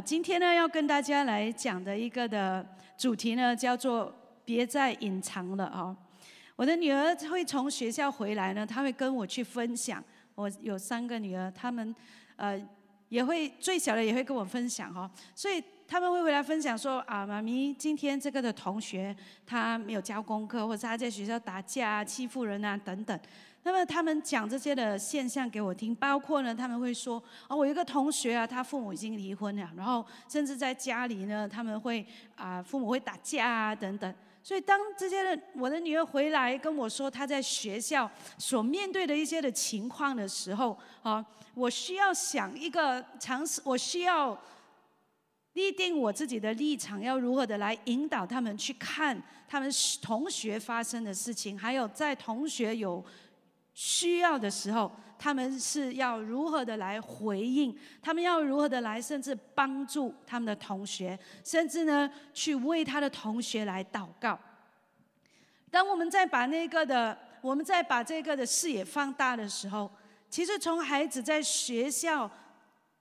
今天呢要跟大家来讲的一个的主题呢，叫做“别再隐藏了”哦。我的女儿会从学校回来呢，她会跟我去分享。我有三个女儿，她们呃也会最小的也会跟我分享哈，所以他们会回来分享说啊，妈咪，今天这个的同学他没有交功课，或者他在学校打架、欺负人啊等等。那么他们讲这些的现象给我听，包括呢，他们会说，哦，我一个同学啊，他父母已经离婚了，然后甚至在家里呢，他们会啊，父母会打架啊等等。所以当这些的我的女儿回来跟我说她在学校所面对的一些的情况的时候，啊，我需要想一个尝试，我需要立定我自己的立场，要如何的来引导他们去看他们同学发生的事情，还有在同学有。需要的时候，他们是要如何的来回应？他们要如何的来，甚至帮助他们的同学，甚至呢，去为他的同学来祷告。当我们在把那个的，我们在把这个的视野放大的时候，其实从孩子在学校，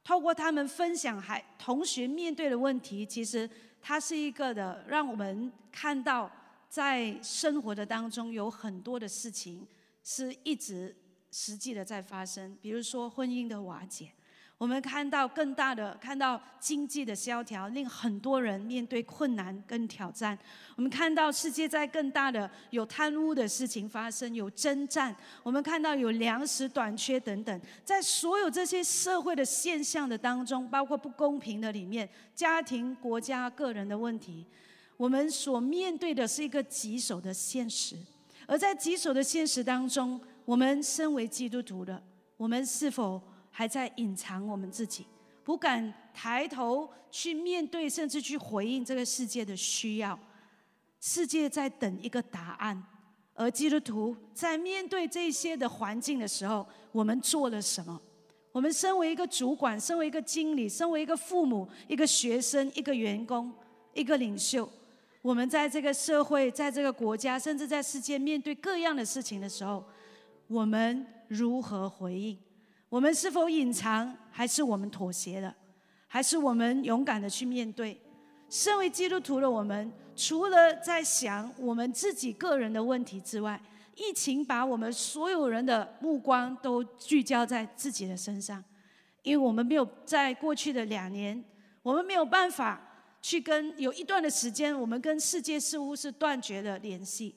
透过他们分享孩同学面对的问题，其实它是一个的，让我们看到在生活的当中有很多的事情。是一直实际的在发生，比如说婚姻的瓦解，我们看到更大的，看到经济的萧条，令很多人面对困难跟挑战。我们看到世界在更大的有贪污的事情发生，有征战，我们看到有粮食短缺等等。在所有这些社会的现象的当中，包括不公平的里面，家庭、国家、个人的问题，我们所面对的是一个棘手的现实。而在棘手的现实当中，我们身为基督徒的，我们是否还在隐藏我们自己，不敢抬头去面对，甚至去回应这个世界的需要？世界在等一个答案，而基督徒在面对这些的环境的时候，我们做了什么？我们身为一个主管，身为一个经理，身为一个父母，一个学生，一个员工，一个领袖。我们在这个社会，在这个国家，甚至在世界面对各样的事情的时候，我们如何回应？我们是否隐藏，还是我们妥协了？还是我们勇敢的去面对？身为基督徒的我们，除了在想我们自己个人的问题之外，疫情把我们所有人的目光都聚焦在自己的身上，因为我们没有在过去的两年，我们没有办法。去跟有一段的时间，我们跟世界似乎是断绝了联系，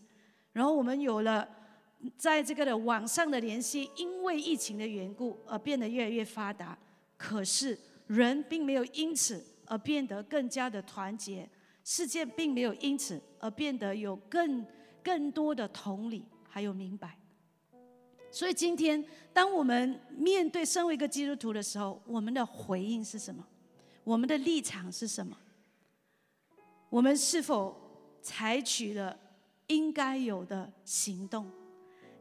然后我们有了在这个的网上的联系，因为疫情的缘故而变得越来越发达。可是人并没有因此而变得更加的团结，世界并没有因此而变得有更更多的同理还有明白。所以今天，当我们面对身为一个基督徒的时候，我们的回应是什么？我们的立场是什么？我们是否采取了应该有的行动？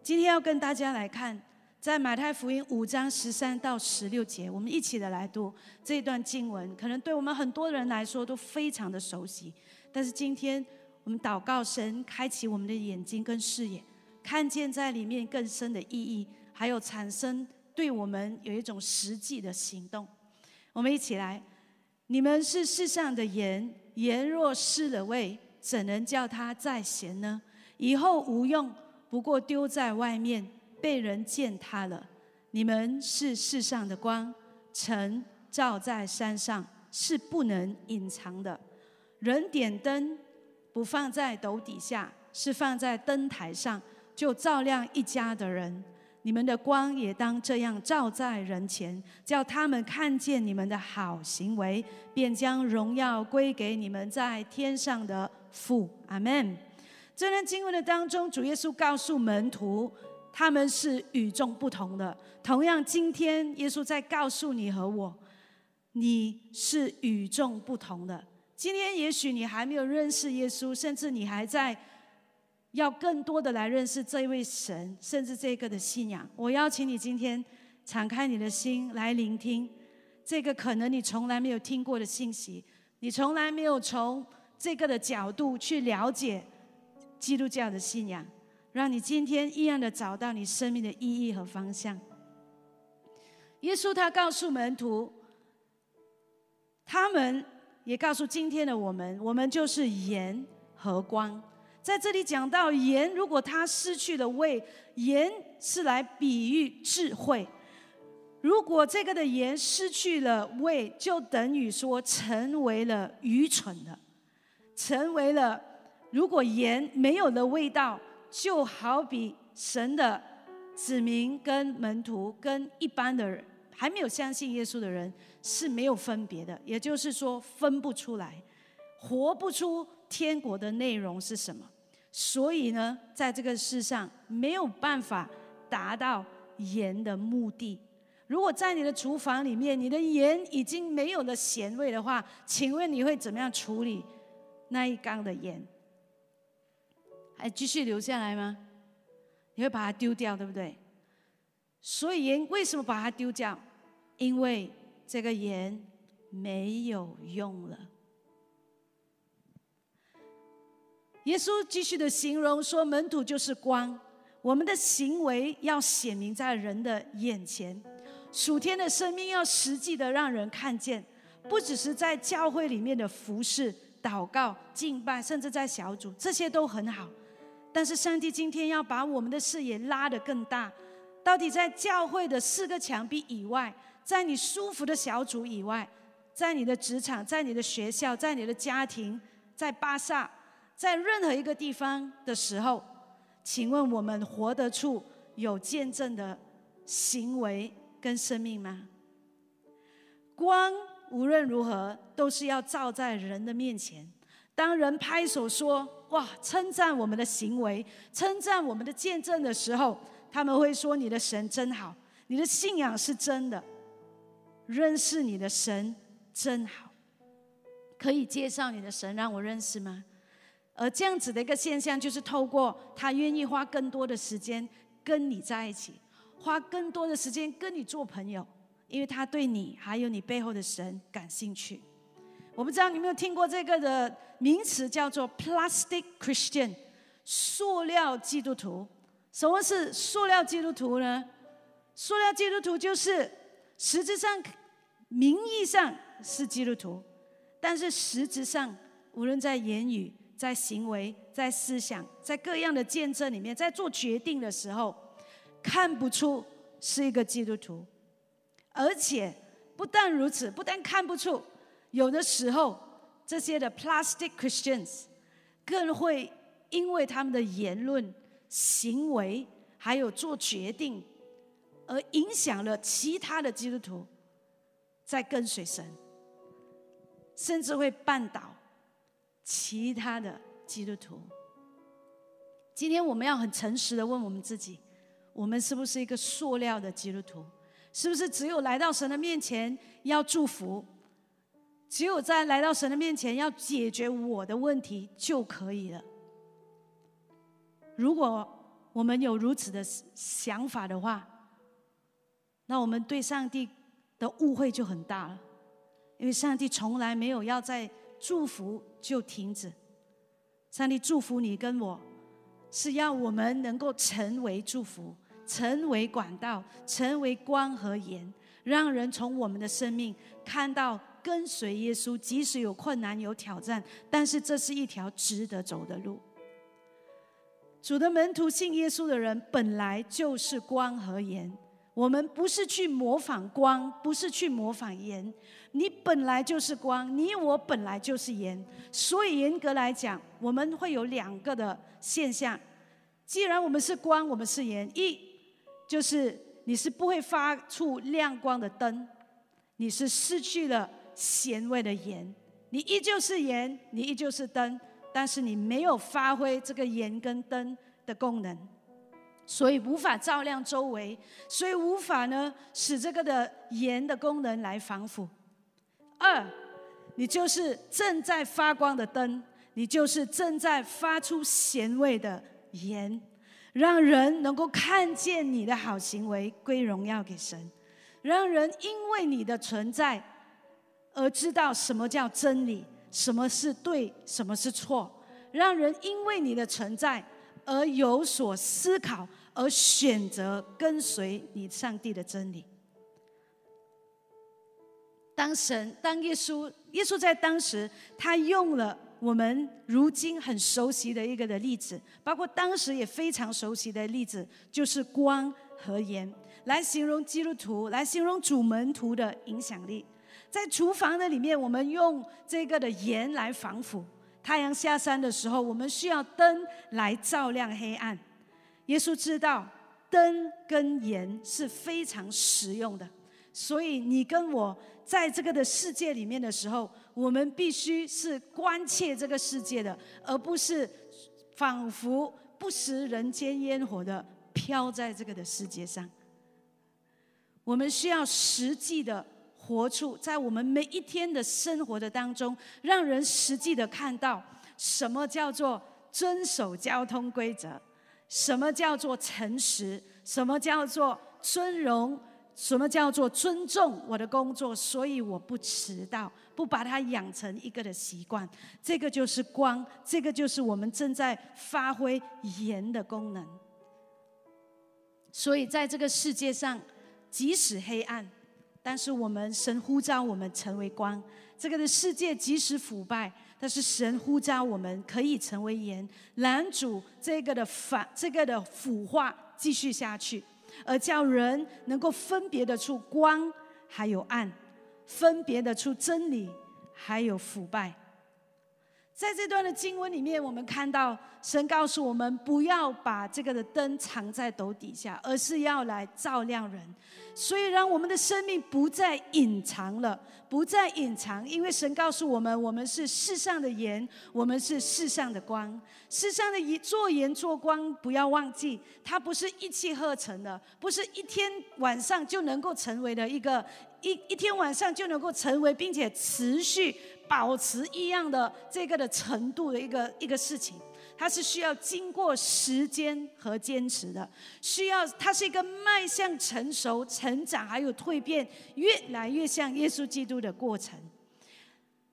今天要跟大家来看，在马太福音五章十三到十六节，我们一起的来读这段经文。可能对我们很多人来说都非常的熟悉，但是今天我们祷告神开启我们的眼睛跟视野，看见在里面更深的意义，还有产生对我们有一种实际的行动。我们一起来，你们是世上的盐。盐若失了味，怎能叫它再咸呢？以后无用，不过丢在外面，被人践踏了。你们是世上的光，晨照在山上，是不能隐藏的。人点灯，不放在斗底下，是放在灯台上，就照亮一家的人。你们的光也当这样照在人前，叫他们看见你们的好行为，便将荣耀归给你们在天上的父。阿门。这段经文的当中，主耶稣告诉门徒，他们是与众不同的。同样，今天耶稣在告诉你和我，你是与众不同的。今天也许你还没有认识耶稣，甚至你还在。要更多的来认识这一位神，甚至这个的信仰。我邀请你今天敞开你的心来聆听这个可能你从来没有听过的信息，你从来没有从这个的角度去了解基督教的信仰，让你今天一样的找到你生命的意义和方向。耶稣他告诉门徒，他们也告诉今天的我们，我们就是盐和光。在这里讲到盐，如果它失去了味，盐是来比喻智慧。如果这个的盐失去了味，就等于说成为了愚蠢的，成为了。如果盐没有了味道，就好比神的子民跟门徒跟一般的人还没有相信耶稣的人是没有分别的，也就是说分不出来，活不出天国的内容是什么。所以呢，在这个世上没有办法达到盐的目的。如果在你的厨房里面，你的盐已经没有了咸味的话，请问你会怎么样处理那一缸的盐？还继续留下来吗？你会把它丢掉，对不对？所以盐为什么把它丢掉？因为这个盐没有用了。耶稣继续的形容说：“门徒就是光，我们的行为要显明在人的眼前，属天的生命要实际的让人看见，不只是在教会里面的服侍、祷告、敬拜，甚至在小组，这些都很好。但是上帝今天要把我们的视野拉得更大，到底在教会的四个墙壁以外，在你舒服的小组以外，在你的职场、在你的学校、在你的家庭、在巴萨。”在任何一个地方的时候，请问我们活得出有见证的行为跟生命吗？光无论如何都是要照在人的面前。当人拍手说“哇，称赞我们的行为，称赞我们的见证”的时候，他们会说：“你的神真好，你的信仰是真的，认识你的神真好。”可以介绍你的神让我认识吗？而这样子的一个现象，就是透过他愿意花更多的时间跟你在一起，花更多的时间跟你做朋友，因为他对你还有你背后的神感兴趣。我不知道你有没有听过这个的名词，叫做 “plastic Christian”，塑料基督徒。什么是塑料基督徒呢？塑料基督徒就是实质上、名义上是基督徒，但是实质上，无论在言语。在行为、在思想、在各样的见证里面，在做决定的时候，看不出是一个基督徒，而且不但如此，不但看不出，有的时候这些的 plastic Christians 更会因为他们的言论、行为还有做决定，而影响了其他的基督徒在跟随神，甚至会绊倒。其他的基督徒，今天我们要很诚实的问我们自己：我们是不是一个塑料的基督徒？是不是只有来到神的面前要祝福，只有在来到神的面前要解决我的问题就可以了？如果我们有如此的想法的话，那我们对上帝的误会就很大了，因为上帝从来没有要在。祝福就停止。上帝祝福你跟我，是要我们能够成为祝福，成为管道，成为光和盐，让人从我们的生命看到跟随耶稣，即使有困难有挑战，但是这是一条值得走的路。主的门徒信耶稣的人，本来就是光和盐。我们不是去模仿光，不是去模仿盐。你本来就是光，你我本来就是盐。所以严格来讲，我们会有两个的现象。既然我们是光，我们是盐，一就是你是不会发出亮光的灯，你是失去了咸味的盐。你依旧是盐，你依旧是灯，但是你没有发挥这个盐跟灯的功能。所以无法照亮周围，所以无法呢使这个的盐的功能来防腐。二，你就是正在发光的灯，你就是正在发出咸味的盐，让人能够看见你的好行为，归荣耀给神，让人因为你的存在而知道什么叫真理，什么是对，什么是错，让人因为你的存在而有所思考。而选择跟随你上帝的真理，当神，当耶稣，耶稣在当时，他用了我们如今很熟悉的一个的例子，包括当时也非常熟悉的例子，就是光和盐，来形容基督徒，来形容主门徒的影响力。在厨房的里面，我们用这个的盐来防腐；太阳下山的时候，我们需要灯来照亮黑暗。耶稣知道灯跟盐是非常实用的，所以你跟我在这个的世界里面的时候，我们必须是关切这个世界的，而不是仿佛不食人间烟火的飘在这个的世界上。我们需要实际的。活出在我们每一天的生活的当中，让人实际的看到什么叫做遵守交通规则，什么叫做诚实，什么叫做尊荣，什么叫做尊重我的工作，所以我不迟到，不把它养成一个的习惯。这个就是光，这个就是我们正在发挥盐的功能。所以在这个世界上，即使黑暗。但是我们神呼召我们成为光，这个的世界即使腐败，但是神呼召我们可以成为盐，拦阻这个的反这个的腐化继续下去，而叫人能够分别得出光还有暗，分别得出真理还有腐败。在这段的经文里面，我们看到神告诉我们，不要把这个的灯藏在斗底下，而是要来照亮人。所以，让我们的生命不再隐藏了，不再隐藏，因为神告诉我们，我们是世上的盐，我们是世上的光。世上的盐做盐做光，不要忘记，它不是一气呵成的，不是一天晚上就能够成为的一个一一天晚上就能够成为，并且持续。保持一样的这个的程度的一个一个事情，它是需要经过时间和坚持的，需要它是一个迈向成熟、成长还有蜕变，越来越像耶稣基督的过程。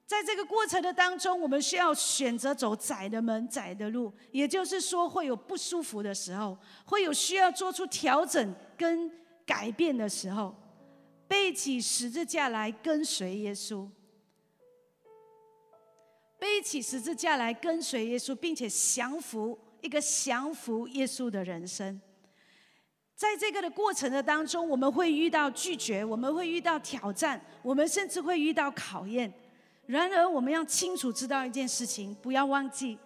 在这个过程的当中，我们需要选择走窄的门、窄的路，也就是说会有不舒服的时候，会有需要做出调整跟改变的时候，背起十字架来跟随耶稣。背起十字架来跟随耶稣，并且降服一个降服耶稣的人生。在这个的过程的当中，我们会遇到拒绝，我们会遇到挑战，我们甚至会遇到考验。然而，我们要清楚知道一件事情，不要忘记，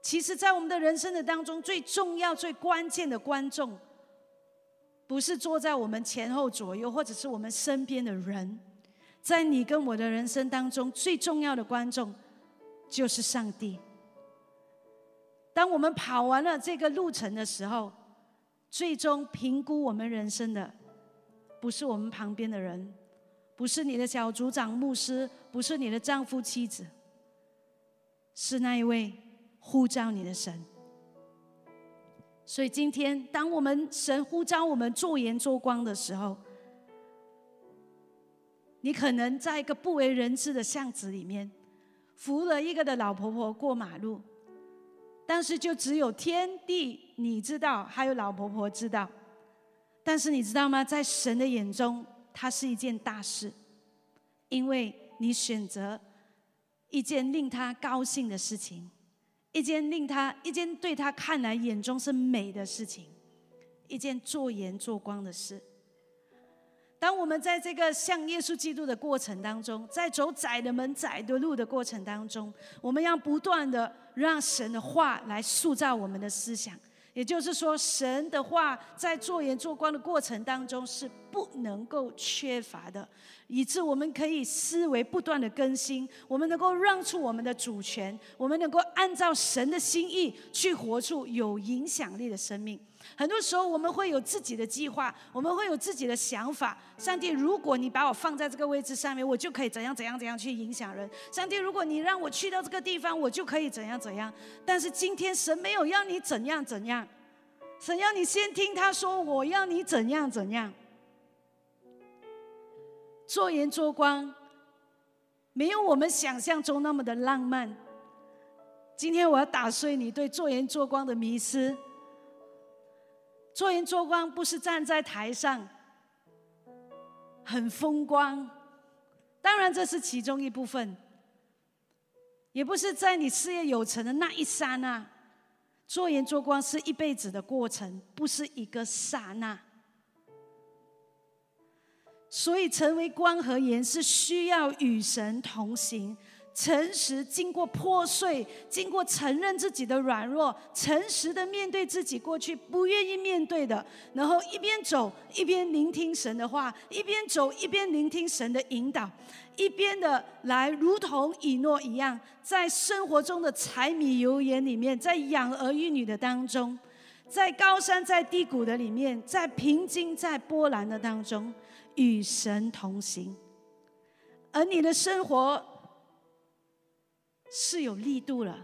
其实，在我们的人生的当中，最重要、最关键的观众，不是坐在我们前后左右，或者是我们身边的人，在你跟我的人生当中，最重要的观众。就是上帝。当我们跑完了这个路程的时候，最终评估我们人生的，不是我们旁边的人，不是你的小组长、牧师，不是你的丈夫、妻子，是那一位呼召你的神。所以今天，当我们神呼召我们做盐做光的时候，你可能在一个不为人知的巷子里面。扶了一个的老婆婆过马路，但是就只有天地你知道，还有老婆婆知道。但是你知道吗？在神的眼中，它是一件大事，因为你选择一件令他高兴的事情，一件令他一件对他看来眼中是美的事情，一件做盐做光的事。当我们在这个向耶稣基督的过程当中，在走窄的门、窄的路的过程当中，我们要不断的让神的话来塑造我们的思想。也就是说，神的话在做盐做光的过程当中是不能够缺乏的，以致我们可以思维不断的更新，我们能够让出我们的主权，我们能够按照神的心意去活出有影响力的生命。很多时候我们会有自己的计划，我们会有自己的想法。上帝，如果你把我放在这个位置上面，我就可以怎样怎样怎样去影响人。上帝，如果你让我去到这个地方，我就可以怎样怎样。但是今天神没有要你怎样怎样，神要你先听他说，我要你怎样怎样。做盐做光，没有我们想象中那么的浪漫。今天我要打碎你对做盐做光的迷思。做盐做光不是站在台上很风光，当然这是其中一部分，也不是在你事业有成的那一刹那。做盐做光是一辈子的过程，不是一个刹那。所以成为光和盐是需要与神同行。诚实，经过破碎，经过承认自己的软弱，诚实的面对自己过去不愿意面对的，然后一边走一边聆听神的话，一边走一边聆听神的引导，一边的来如同以诺一样，在生活中的柴米油盐里面，在养儿育女的当中，在高山在低谷的里面，在平静在波澜的当中，与神同行，而你的生活。是有力度了，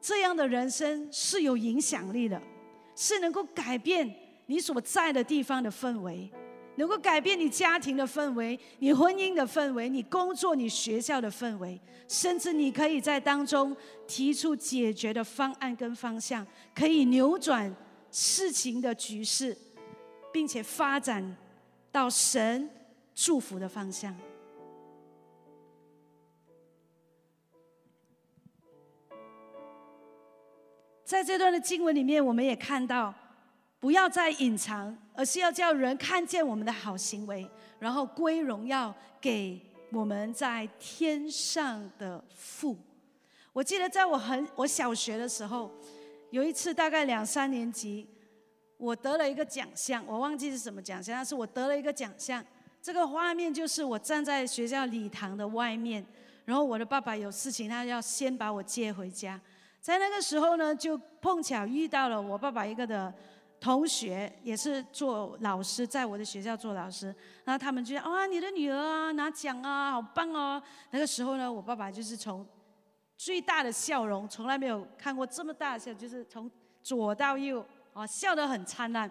这样的人生是有影响力的，是能够改变你所在的地方的氛围，能够改变你家庭的氛围、你婚姻的氛围、你工作、你学校的氛围，甚至你可以在当中提出解决的方案跟方向，可以扭转事情的局势，并且发展到神祝福的方向。在这段的经文里面，我们也看到，不要再隐藏，而是要叫人看见我们的好行为，然后归荣耀给我们在天上的父。我记得在我很我小学的时候，有一次大概两三年级，我得了一个奖项，我忘记是什么奖项，但是我得了一个奖项。这个画面就是我站在学校礼堂的外面，然后我的爸爸有事情，他要先把我接回家。在那个时候呢，就碰巧遇到了我爸爸一个的同学，也是做老师，在我的学校做老师。然后他们就说：“啊，你的女儿啊，拿奖啊，好棒哦！”那个时候呢，我爸爸就是从最大的笑容，从来没有看过这么大的笑，就是从左到右啊，笑得很灿烂。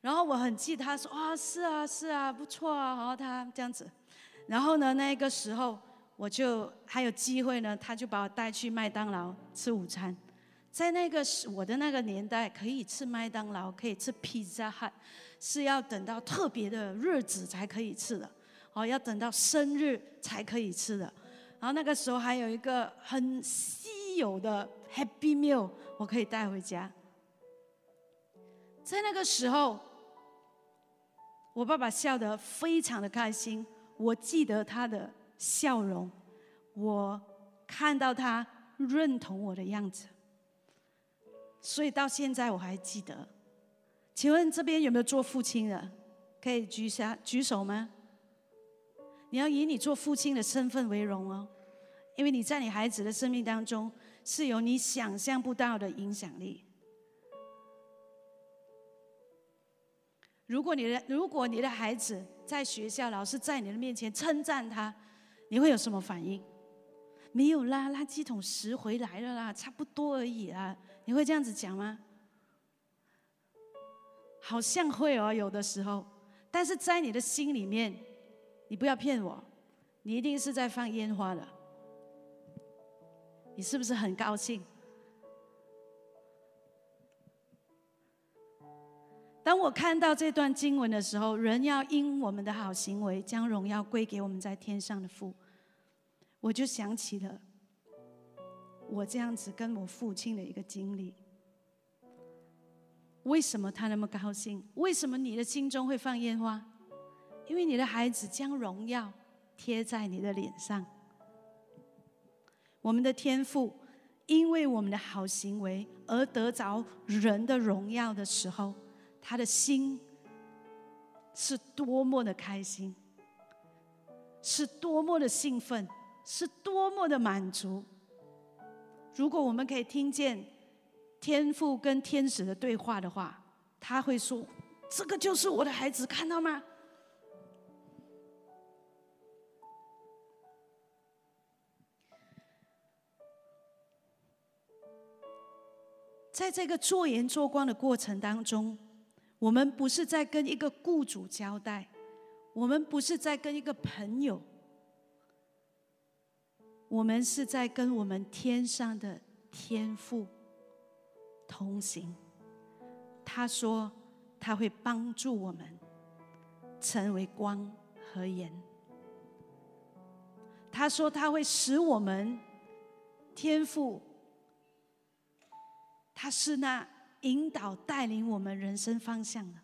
然后我很记他说：“啊，是啊，是啊，不错啊。”然后他这样子。然后呢，那个时候。我就还有机会呢，他就把我带去麦当劳吃午餐。在那个时我的那个年代，可以吃麦当劳，可以吃披萨汉，是要等到特别的日子才可以吃的，哦，要等到生日才可以吃的。然后那个时候还有一个很稀有的 Happy Meal，我可以带回家。在那个时候，我爸爸笑得非常的开心，我记得他的。笑容，我看到他认同我的样子，所以到现在我还记得。请问这边有没有做父亲的？可以举下举手吗？你要以你做父亲的身份为荣哦，因为你在你孩子的生命当中是有你想象不到的影响力。如果你的如果你的孩子在学校老师在你的面前称赞他。你会有什么反应？没有啦，垃圾桶拾回来了啦，差不多而已啦。你会这样子讲吗？好像会哦，有的时候。但是在你的心里面，你不要骗我，你一定是在放烟花的。你是不是很高兴？当我看到这段经文的时候，人要因我们的好行为，将荣耀归给我们在天上的父，我就想起了我这样子跟我父亲的一个经历。为什么他那么高兴？为什么你的心中会放烟花？因为你的孩子将荣耀贴在你的脸上。我们的天赋，因为我们的好行为而得着人的荣耀的时候。他的心是多么的开心，是多么的兴奋，是多么的满足。如果我们可以听见天父跟天使的对话的话，他会说：“这个就是我的孩子，看到吗？”在这个做盐做光的过程当中。我们不是在跟一个雇主交代，我们不是在跟一个朋友，我们是在跟我们天上的天父同行。他说他会帮助我们成为光和盐。他说他会使我们天赋，他是那引导带领我们人生方向的。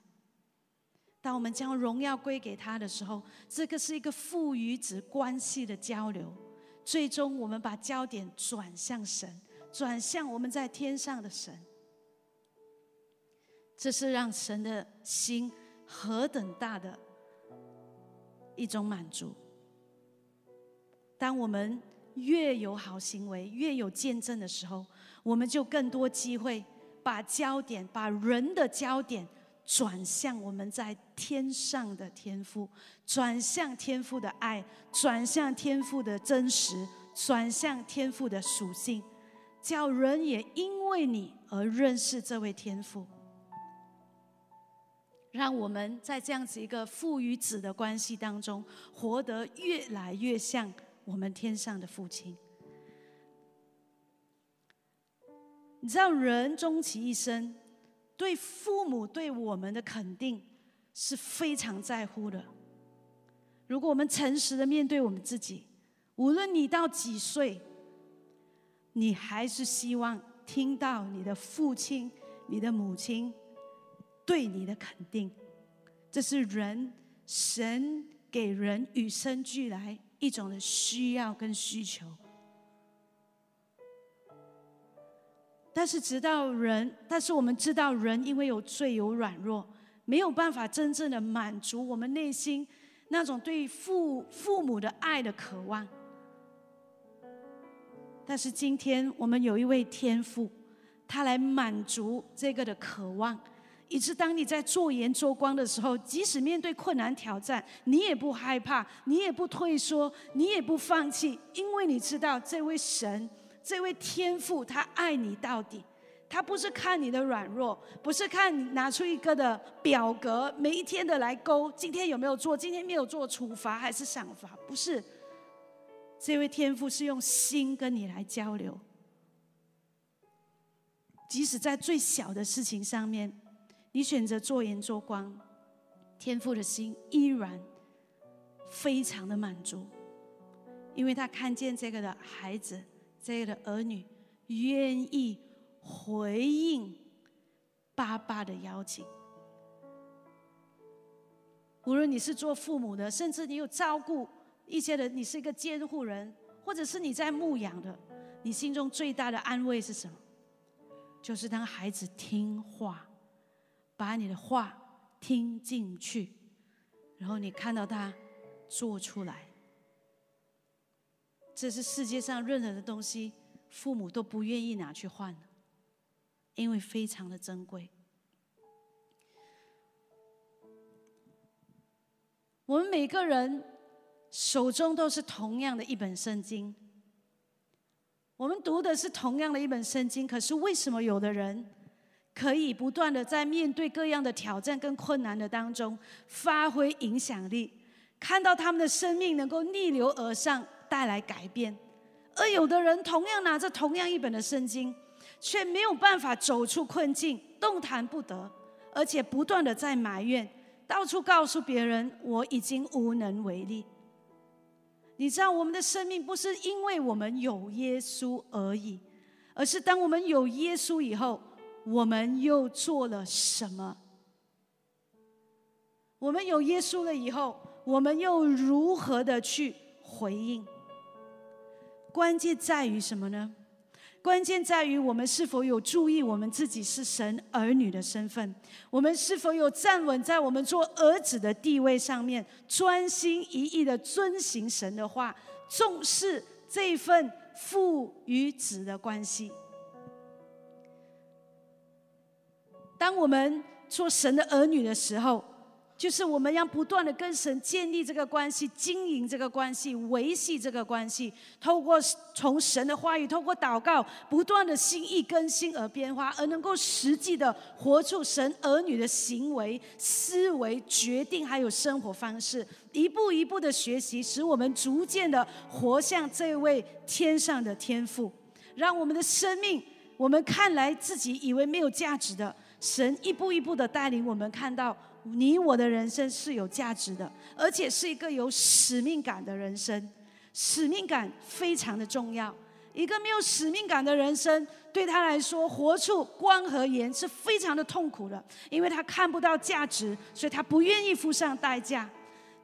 当我们将荣耀归给他的时候，这个是一个父与子关系的交流。最终，我们把焦点转向神，转向我们在天上的神。这是让神的心何等大的一种满足。当我们越有好行为，越有见证的时候，我们就更多机会把焦点，把人的焦点。转向我们在天上的天赋，转向天赋的爱，转向天赋的真实，转向天赋的属性，叫人也因为你而认识这位天赋。让我们在这样子一个父与子的关系当中，活得越来越像我们天上的父亲。你知道，人终其一生。对父母对我们的肯定是非常在乎的。如果我们诚实的面对我们自己，无论你到几岁，你还是希望听到你的父亲、你的母亲对你的肯定。这是人神给人与生俱来一种的需要跟需求。但是，直到人，但是我们知道，人因为有罪有软弱，没有办法真正的满足我们内心那种对父父母的爱的渴望。但是今天我们有一位天父，他来满足这个的渴望，以致当你在做盐做光的时候，即使面对困难挑战，你也不害怕，你也不退缩，你也不放弃，因为你知道这位神。这位天父，他爱你到底。他不是看你的软弱，不是看你拿出一个的表格，每一天的来勾，今天有没有做，今天没有做，处罚还是赏罚？不是。这位天父是用心跟你来交流，即使在最小的事情上面，你选择做盐做光，天父的心依然非常的满足，因为他看见这个的孩子。这样的儿女愿意回应爸爸的邀请，无论你是做父母的，甚至你有照顾一些人，你是一个监护人，或者是你在牧养的，你心中最大的安慰是什么？就是当孩子听话，把你的话听进去，然后你看到他做出来。这是世界上任何的东西，父母都不愿意拿去换，因为非常的珍贵。我们每个人手中都是同样的一本圣经，我们读的是同样的一本圣经，可是为什么有的人可以不断的在面对各样的挑战跟困难的当中发挥影响力，看到他们的生命能够逆流而上？带来改变，而有的人同样拿着同样一本的圣经，却没有办法走出困境，动弹不得，而且不断的在埋怨，到处告诉别人我已经无能为力。你知道，我们的生命不是因为我们有耶稣而已，而是当我们有耶稣以后，我们又做了什么？我们有耶稣了以后，我们又如何的去回应？关键在于什么呢？关键在于我们是否有注意我们自己是神儿女的身份，我们是否有站稳在我们做儿子的地位上面，专心一意的遵行神的话，重视这份父与子的关系。当我们做神的儿女的时候。就是我们要不断的跟神建立这个关系，经营这个关系，维系这个关系。透过从神的话语，透过祷告，不断的心意更新而变化，而能够实际的活出神儿女的行为、思维、决定，还有生活方式，一步一步的学习，使我们逐渐的活像这位天上的天父，让我们的生命，我们看来自己以为没有价值的，神一步一步的带领我们看到。你我的人生是有价值的，而且是一个有使命感的人生。使命感非常的重要。一个没有使命感的人生，对他来说，活出光和盐是非常的痛苦的，因为他看不到价值，所以他不愿意付上代价。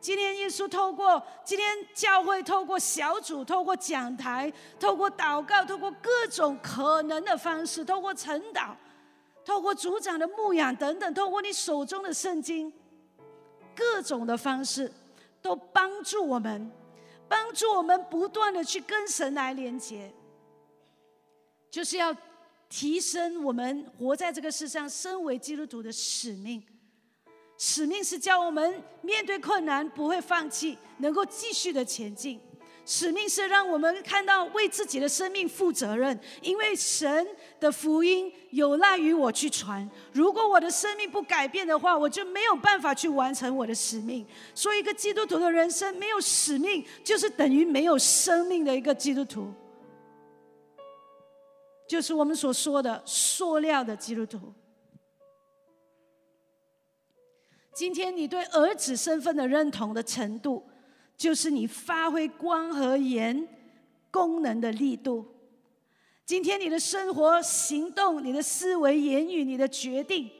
今天耶稣透过今天教会，透过小组，透过讲台，透过祷告，透过各种可能的方式，透过晨祷，透过组长的牧养等等，透过你手中的圣经，各种的方式，都帮助我们，帮助我们不断的去跟神来连接。就是要提升我们活在这个世上，身为基督徒的使命。使命是叫我们面对困难不会放弃，能够继续的前进。使命是让我们看到为自己的生命负责任，因为神的福音有赖于我去传。如果我的生命不改变的话，我就没有办法去完成我的使命。所以，一个基督徒的人生没有使命，就是等于没有生命的一个基督徒。就是我们所说的塑料的基督徒。今天你对儿子身份的认同的程度，就是你发挥光和盐功能的力度。今天你的生活、行动、你的思维、言语、你的决定，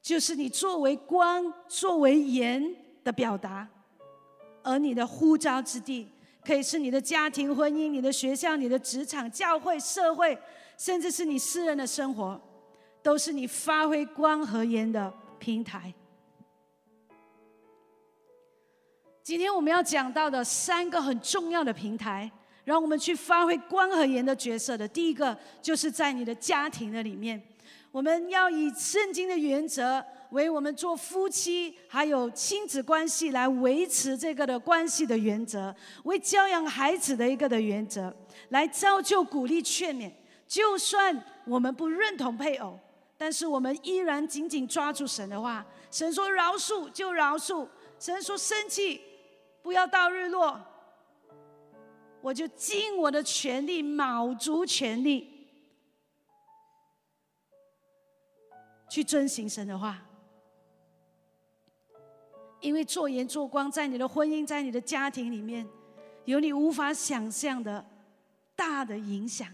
就是你作为光、作为盐的表达。而你的呼召之地。可以是你的家庭、婚姻、你的学校、你的职场、教会、社会，甚至是你私人的生活，都是你发挥光和盐的平台。今天我们要讲到的三个很重要的平台，让我们去发挥光和盐的角色的。第一个就是在你的家庭的里面，我们要以圣经的原则。为我们做夫妻还有亲子关系来维持这个的关系的原则，为教养孩子的一个的原则，来造就、鼓励、劝勉。就算我们不认同配偶，但是我们依然紧紧抓住神的话。神说饶恕就饶恕，神说生气不要到日落，我就尽我的全力，卯足全力去遵行神的话。因为做盐做光，在你的婚姻，在你的家庭里面，有你无法想象的大的影响。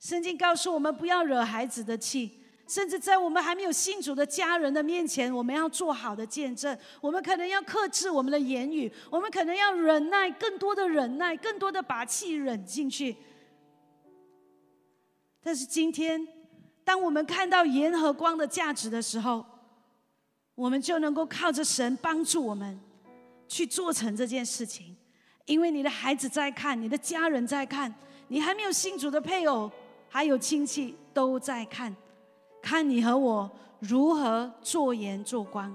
圣经告诉我们，不要惹孩子的气，甚至在我们还没有信主的家人的面前，我们要做好的见证。我们可能要克制我们的言语，我们可能要忍耐，更多的忍耐，更多的把气忍进去。但是今天，当我们看到盐和光的价值的时候，我们就能够靠着神帮助我们去做成这件事情，因为你的孩子在看，你的家人在看，你还没有信主的配偶，还有亲戚都在看，看你和我如何做盐做光。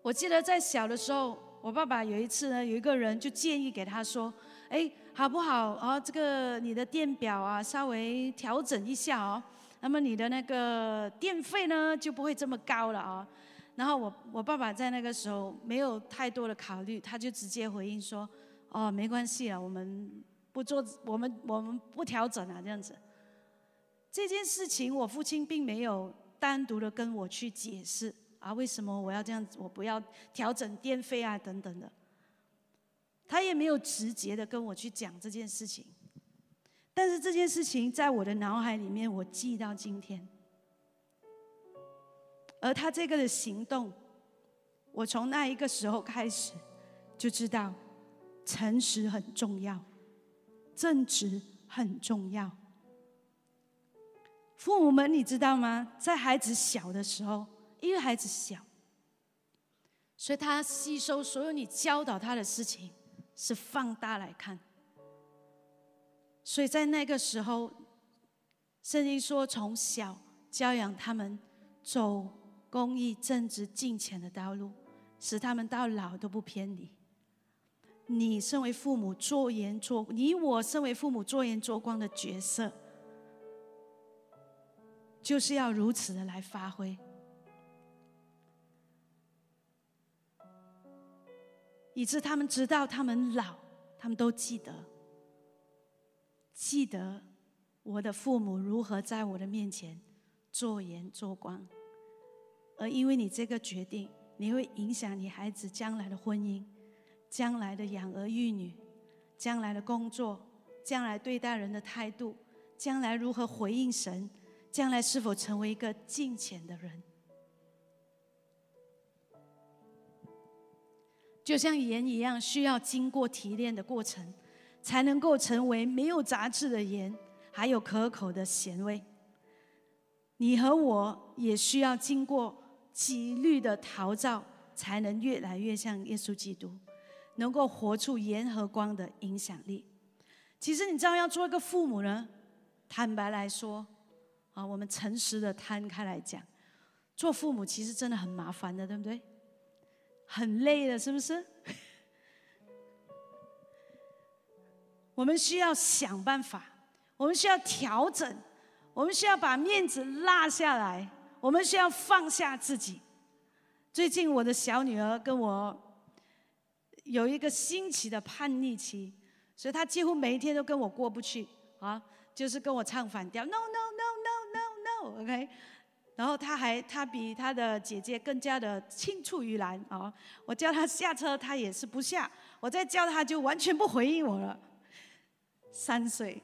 我记得在小的时候，我爸爸有一次呢，有一个人就建议给他说：“哎，好不好啊？这个你的电表啊，稍微调整一下哦。”那么你的那个电费呢就不会这么高了啊。然后我我爸爸在那个时候没有太多的考虑，他就直接回应说：“哦，没关系啊，我们不做，我们我们不调整啊，这样子。”这件事情我父亲并没有单独的跟我去解释啊，为什么我要这样子，我不要调整电费啊等等的。他也没有直接的跟我去讲这件事情。但是这件事情在我的脑海里面，我记到今天。而他这个的行动，我从那一个时候开始就知道，诚实很重要，正直很重要。父母们，你知道吗？在孩子小的时候，因为孩子小，所以他吸收所有你教导他的事情是放大来看。所以在那个时候，圣经说从小教养他们走公义、正直、敬虔的道路，使他们到老都不偏离。你身为父母做盐做，你我身为父母做盐做光的角色，就是要如此的来发挥，以致他们知道他们老，他们都记得。记得我的父母如何在我的面前做盐做光，而因为你这个决定，你会影响你孩子将来的婚姻，将来的养儿育女，将来的工作，将来对待人的态度，将来如何回应神，将来是否成为一个敬虔的人。就像盐一样，需要经过提炼的过程，才能够成为没有杂质的盐，还有可口的咸味。你和我也需要经过几率的陶造，才能越来越像耶稣基督，能够活出盐和光的影响力。其实你知道，要做一个父母呢，坦白来说，啊，我们诚实的摊开来讲，做父母其实真的很麻烦的，对不对？很累的，是不是？我们需要想办法，我们需要调整，我们需要把面子拉下来，我们需要放下自己。最近我的小女儿跟我有一个新奇的叛逆期，所以她几乎每一天都跟我过不去啊，就是跟我唱反调，no no OK，。然后他还他比他的姐姐更加的青出于蓝啊！我叫他下车，他也是不下；我再叫他，就完全不回应我了。三岁，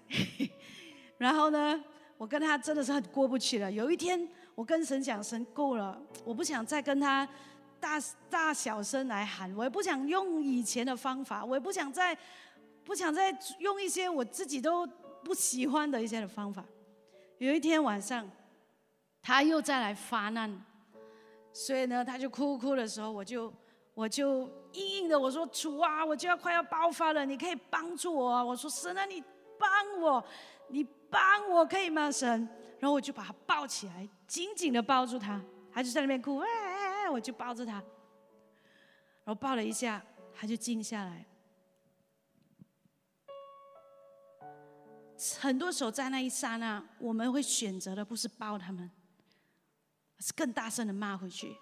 然后呢，我跟他真的是很过不去了。有一天，我跟神讲：“神够了，我不想再跟他大大小声来喊，我也不想用以前的方法，我也不想再不想再用一些我自己都不喜欢的一些的方法。”有一天晚上。他又再来发难，所以呢，他就哭哭的时候，我就我就硬硬的我说主啊，我就要快要爆发了，你可以帮助我啊。我说神啊，你帮我，你帮我可以吗？神，然后我就把他抱起来，紧紧的抱住他，他就在那边哭，哎哎哎，我就抱着他，然后抱了一下，他就静下来。很多时候在那一刹那，我们会选择的不是抱他们。更大声的骂回去，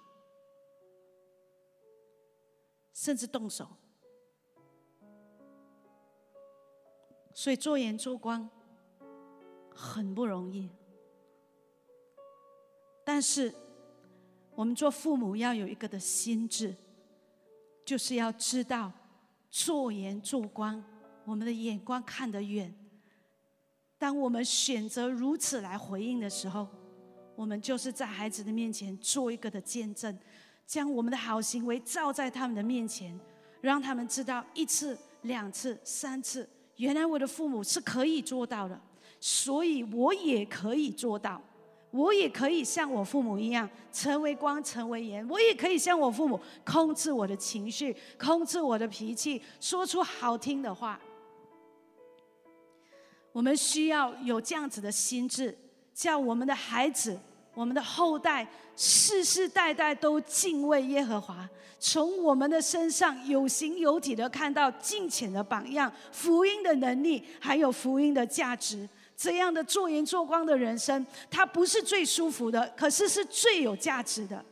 甚至动手。所以做盐做光很不容易，但是我们做父母要有一个的心智，就是要知道做盐做光，我们的眼光看得远。当我们选择如此来回应的时候。我们就是在孩子的面前做一个的见证，将我们的好行为照在他们的面前，让他们知道一次、两次、三次，原来我的父母是可以做到的，所以我也可以做到，我也可以像我父母一样成为光、成为盐，我也可以像我父母控制我的情绪、控制我的脾气，说出好听的话。我们需要有这样子的心智。叫我们的孩子、我们的后代世世代代都敬畏耶和华，从我们的身上有形有体的看到敬虔的榜样、福音的能力，还有福音的价值。这样的做盐做光的人生，它不是最舒服的，可是是最有价值的。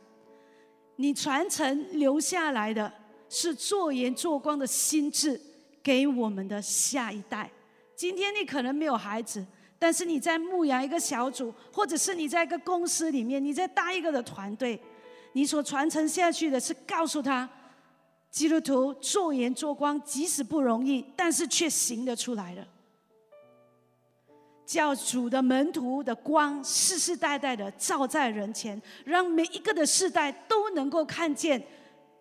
你传承留下来的是做盐做光的心智，给我们的下一代。今天你可能没有孩子。但是你在牧养一个小组，或者是你在一个公司里面，你在搭一个的团队，你所传承下去的是告诉他，基督徒做盐做光，即使不容易，但是却行得出来了。教主的门徒的光，世世代代的照在人前，让每一个的世代都能够看见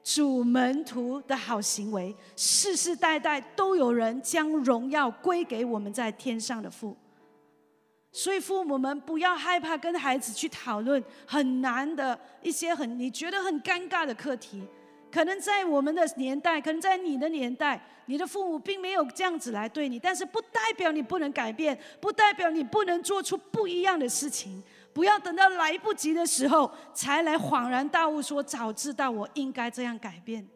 主门徒的好行为，世世代代都有人将荣耀归给我们在天上的父。所以，父母们不要害怕跟孩子去讨论很难的一些很你觉得很尴尬的课题。可能在我们的年代，可能在你的年代，你的父母并没有这样子来对你，但是不代表你不能改变，不代表你不能做出不一样的事情。不要等到来不及的时候才来恍然大悟，说早知道我应该这样改变。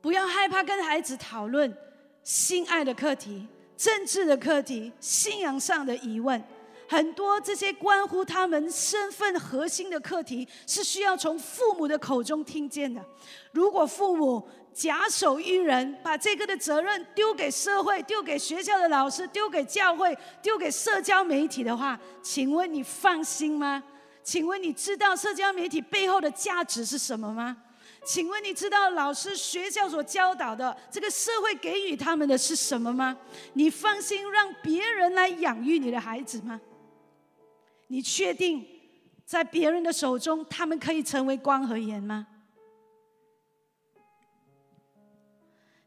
不要害怕跟孩子讨论心爱的课题。政治的课题、信仰上的疑问，很多这些关乎他们身份核心的课题，是需要从父母的口中听见的。如果父母假手于人，把这个的责任丢给社会、丢给学校的老师、丢给教会、丢给社交媒体的话，请问你放心吗？请问你知道社交媒体背后的价值是什么吗？请问你知道老师学校所教导的，这个社会给予他们的是什么吗？你放心让别人来养育你的孩子吗？你确定在别人的手中，他们可以成为光和盐吗？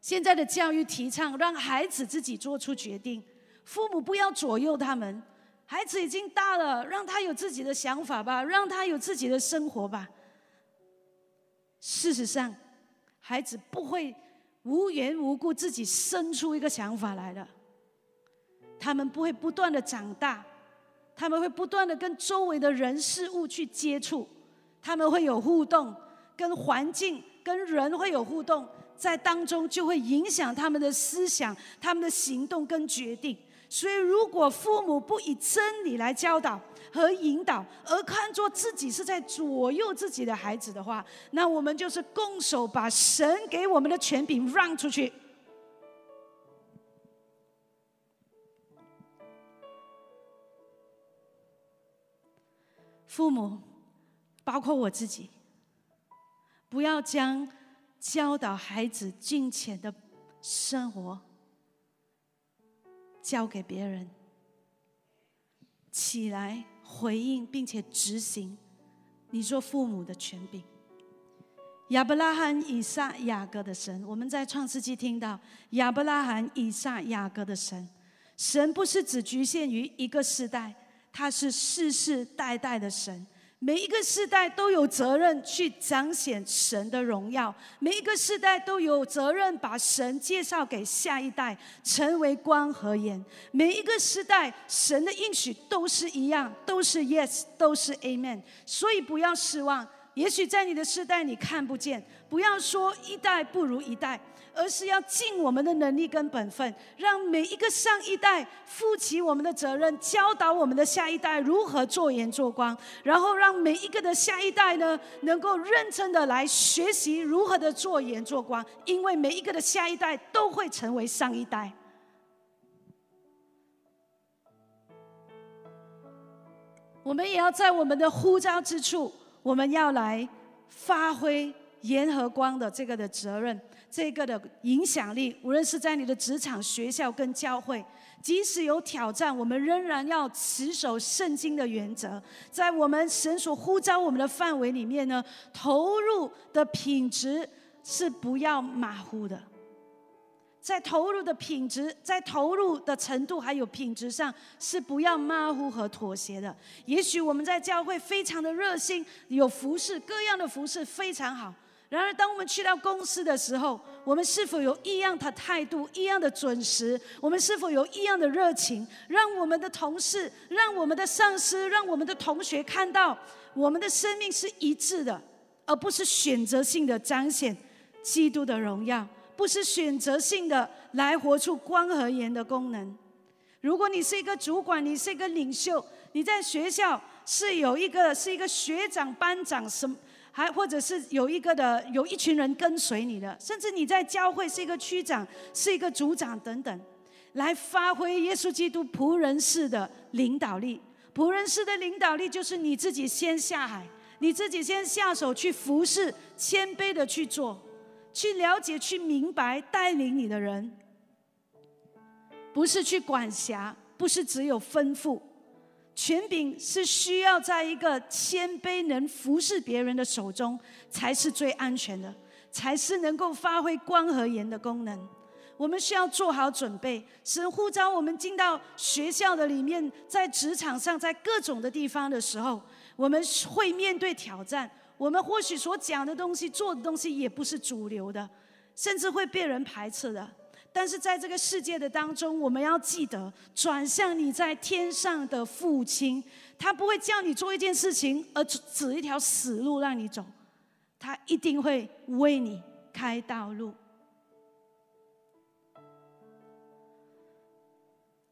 现在的教育提倡让孩子自己做出决定，父母不要左右他们。孩子已经大了，让他有自己的想法吧，让他有自己的生活吧。事实上，孩子不会无缘无故自己生出一个想法来的。他们不会不断的长大，他们会不断的跟周围的人事物去接触，他们会有互动，跟环境、跟人会有互动，在当中就会影响他们的思想、他们的行动跟决定。所以，如果父母不以真理来教导，和引导，而看作自己是在左右自己的孩子的话，那我们就是拱手把神给我们的权柄让出去。父母，包括我自己，不要将教导孩子金钱的生活交给别人，起来。回应并且执行，你做父母的权柄。亚伯拉罕、以撒、雅各的神，我们在创世纪听到亚伯拉罕、以撒、雅各的神。神不是只局限于一个时代，他是世世代代的神。每一个世代都有责任去彰显神的荣耀，每一个世代都有责任把神介绍给下一代，成为光和盐。每一个时代，神的应许都是一样，都是 yes，都是 amen。所以不要失望，也许在你的世代你看不见，不要说一代不如一代。而是要尽我们的能力跟本分，让每一个上一代负起我们的责任，教导我们的下一代如何做盐做光，然后让每一个的下一代呢，能够认真的来学习如何的做盐做光，因为每一个的下一代都会成为上一代。我们也要在我们的呼召之处，我们要来发挥盐和光的这个的责任。这个的影响力，无论是在你的职场、学校跟教会，即使有挑战，我们仍然要持守圣经的原则，在我们神所呼召我们的范围里面呢，投入的品质是不要马虎的，在投入的品质、在投入的程度还有品质上是不要马虎和妥协的。也许我们在教会非常的热心，有服饰各样的服饰非常好。然而，当我们去到公司的时候，我们是否有异样的态度、异样的准时？我们是否有异样的热情，让我们的同事、让我们的上司、让我们的同学看到我们的生命是一致的，而不是选择性的彰显基督的荣耀，不是选择性的来活出光和盐的功能？如果你是一个主管，你是一个领袖，你在学校是有一个是一个学长、班长什？还或者是有一个的，有一群人跟随你的，甚至你在教会是一个区长，是一个组长等等，来发挥耶稣基督仆人式的领导力。仆人式的领导力就是你自己先下海，你自己先下手去服侍，谦卑的去做，去了解、去明白带领你的人，不是去管辖，不是只有吩咐。权柄是需要在一个谦卑、能服侍别人的手中，才是最安全的，才是能够发挥光和盐的功能。我们需要做好准备。神呼召我们进到学校的里面，在职场上，在各种的地方的时候，我们会面对挑战。我们或许所讲的东西、做的东西也不是主流的，甚至会被人排斥的。但是在这个世界的当中，我们要记得转向你在天上的父亲，他不会叫你做一件事情而指一条死路让你走，他一定会为你开道路。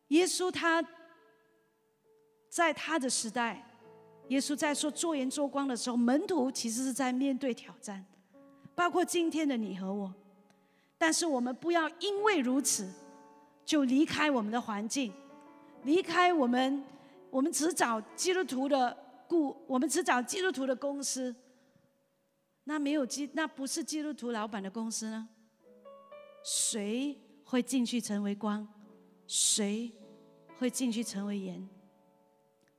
耶稣他在他的时代，耶稣在说做盐做光的时候，门徒其实是在面对挑战，包括今天的你和我。但是我们不要因为如此，就离开我们的环境，离开我们，我们只找基督徒的雇，我们只找基督徒的公司。那没有基，那不是基督徒老板的公司呢？谁会进去成为光？谁会进去成为盐？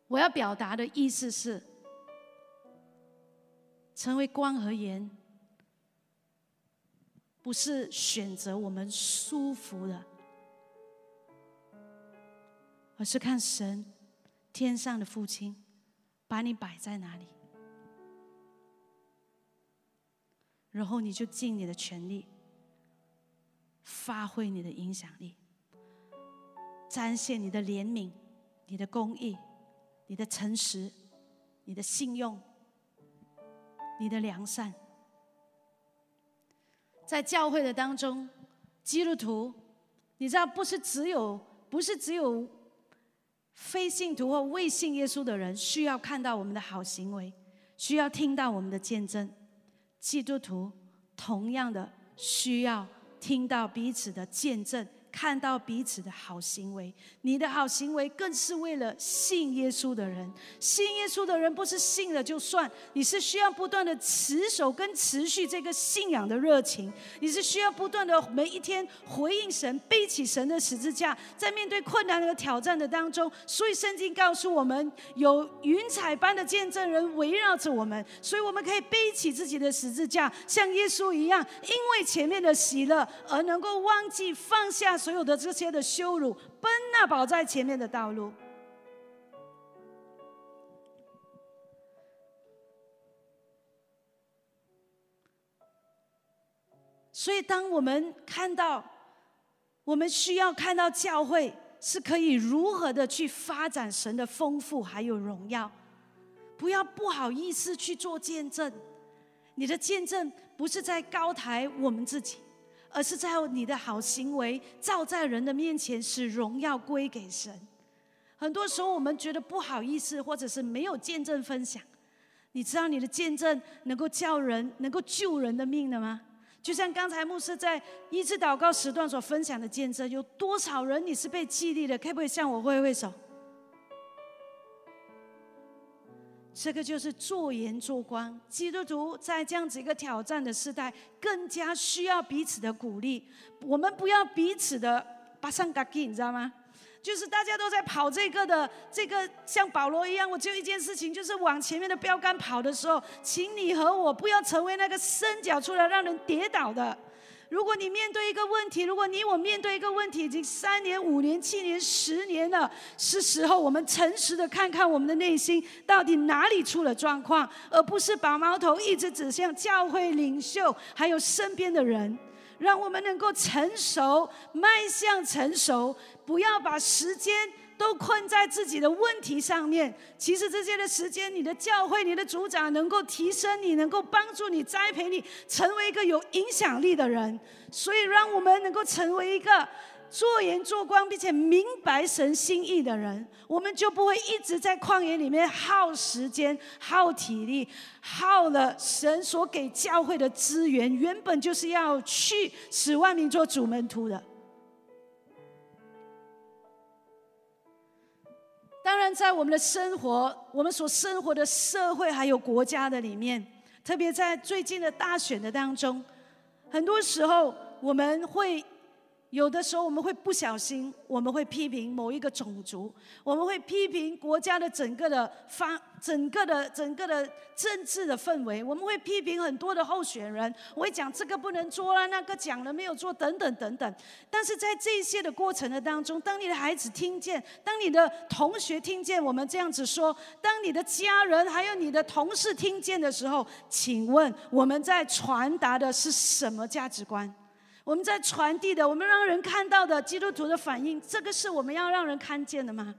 我要表达的意思是，成为光和盐，不是选择我们舒服的，而是看神天上的父亲把你摆在哪里，然后你就尽你的全力。发挥你的影响力，展现你的怜悯、你的公义、你的诚实、你的信用、你的良善。在教会的当中，基督徒，你知道不是只有不是只有非信徒或未信耶稣的人需要看到我们的好行为，需要听到我们的见证。基督徒同样的需要。听到彼此的见证。看到彼此的好行为，你的好行为更是为了信耶稣的人。信耶稣的人不是信了就算，你是需要不断的持守跟持续这个信仰的热情。你是需要不断的每一天回应神，背起神的十字架，在面对困难和挑战的当中。所以圣经告诉我们，有云彩般的见证人围绕着我们，所以我们可以背起自己的十字架，像耶稣一样，因为前面的喜乐而能够忘记放下。所有的这些的羞辱，奔那宝在前面的道路。所以，当我们看到，我们需要看到教会是可以如何的去发展神的丰富还有荣耀，不要不好意思去做见证。你的见证不是在高台我们自己。而是在你的好行为照在人的面前，使荣耀归给神。很多时候我们觉得不好意思，或者是没有见证分享。你知道你的见证能够叫人、能够救人的命的吗？就像刚才牧师在医治祷告时段所分享的见证，有多少人你是被激励的？可不可以向我挥挥手？这个就是做盐做光。基督徒在这样子一个挑战的时代，更加需要彼此的鼓励。我们不要彼此的巴上嘎吉，你知道吗？就是大家都在跑这个的，这个像保罗一样，我就一件事情，就是往前面的标杆跑的时候，请你和我不要成为那个伸脚出来让人跌倒的。如果你面对一个问题，如果你我面对一个问题已经三年、五年、七年、十年了，是时候我们诚实的看看我们的内心到底哪里出了状况，而不是把矛头一直指向教会领袖还有身边的人。让我们能够成熟，迈向成熟，不要把时间。都困在自己的问题上面。其实这些的时间，你的教会、你的组长能够提升你，能够帮助你栽培你，成为一个有影响力的人。所以，让我们能够成为一个做盐做光，并且明白神心意的人，我们就不会一直在旷野里面耗时间、耗体力，耗了神所给教会的资源。原本就是要去使万民做主门徒的。当然，在我们的生活，我们所生活的社会还有国家的里面，特别在最近的大选的当中，很多时候我们会。有的时候我们会不小心，我们会批评某一个种族，我们会批评国家的整个的发、整个的整个的政治的氛围，我们会批评很多的候选人，我会讲这个不能做啊，那个讲了没有做，等等等等。但是在这些的过程的当中，当你的孩子听见，当你的同学听见我们这样子说，当你的家人还有你的同事听见的时候，请问我们在传达的是什么价值观？我们在传递的，我们让人看到的基督徒的反应，这个是我们要让人看见的吗？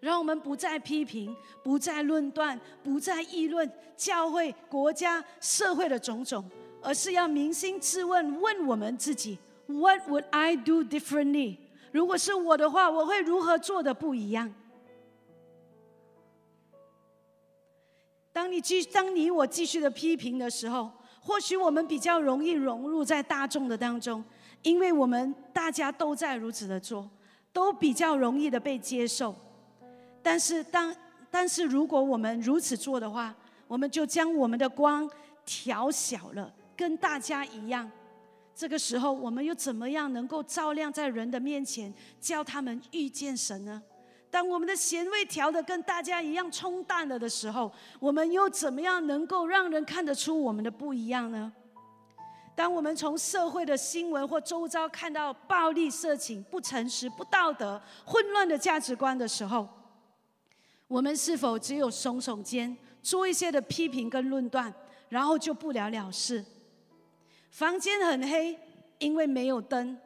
让我们不再批评，不再论断，不再议论教会、国家、社会的种种，而是要扪心自问，问我们自己：What would I do differently？如果是我的话，我会如何做的不一样？当你继当你我继续的批评的时候，或许我们比较容易融入在大众的当中，因为我们大家都在如此的做，都比较容易的被接受。但是当但是如果我们如此做的话，我们就将我们的光调小了，跟大家一样。这个时候，我们又怎么样能够照亮在人的面前，叫他们遇见神呢？当我们的咸味调的跟大家一样冲淡了的时候，我们又怎么样能够让人看得出我们的不一样呢？当我们从社会的新闻或周遭看到暴力、色情、不诚实、不道德、混乱的价值观的时候，我们是否只有耸耸肩，做一些的批评跟论断，然后就不了了事？房间很黑，因为没有灯，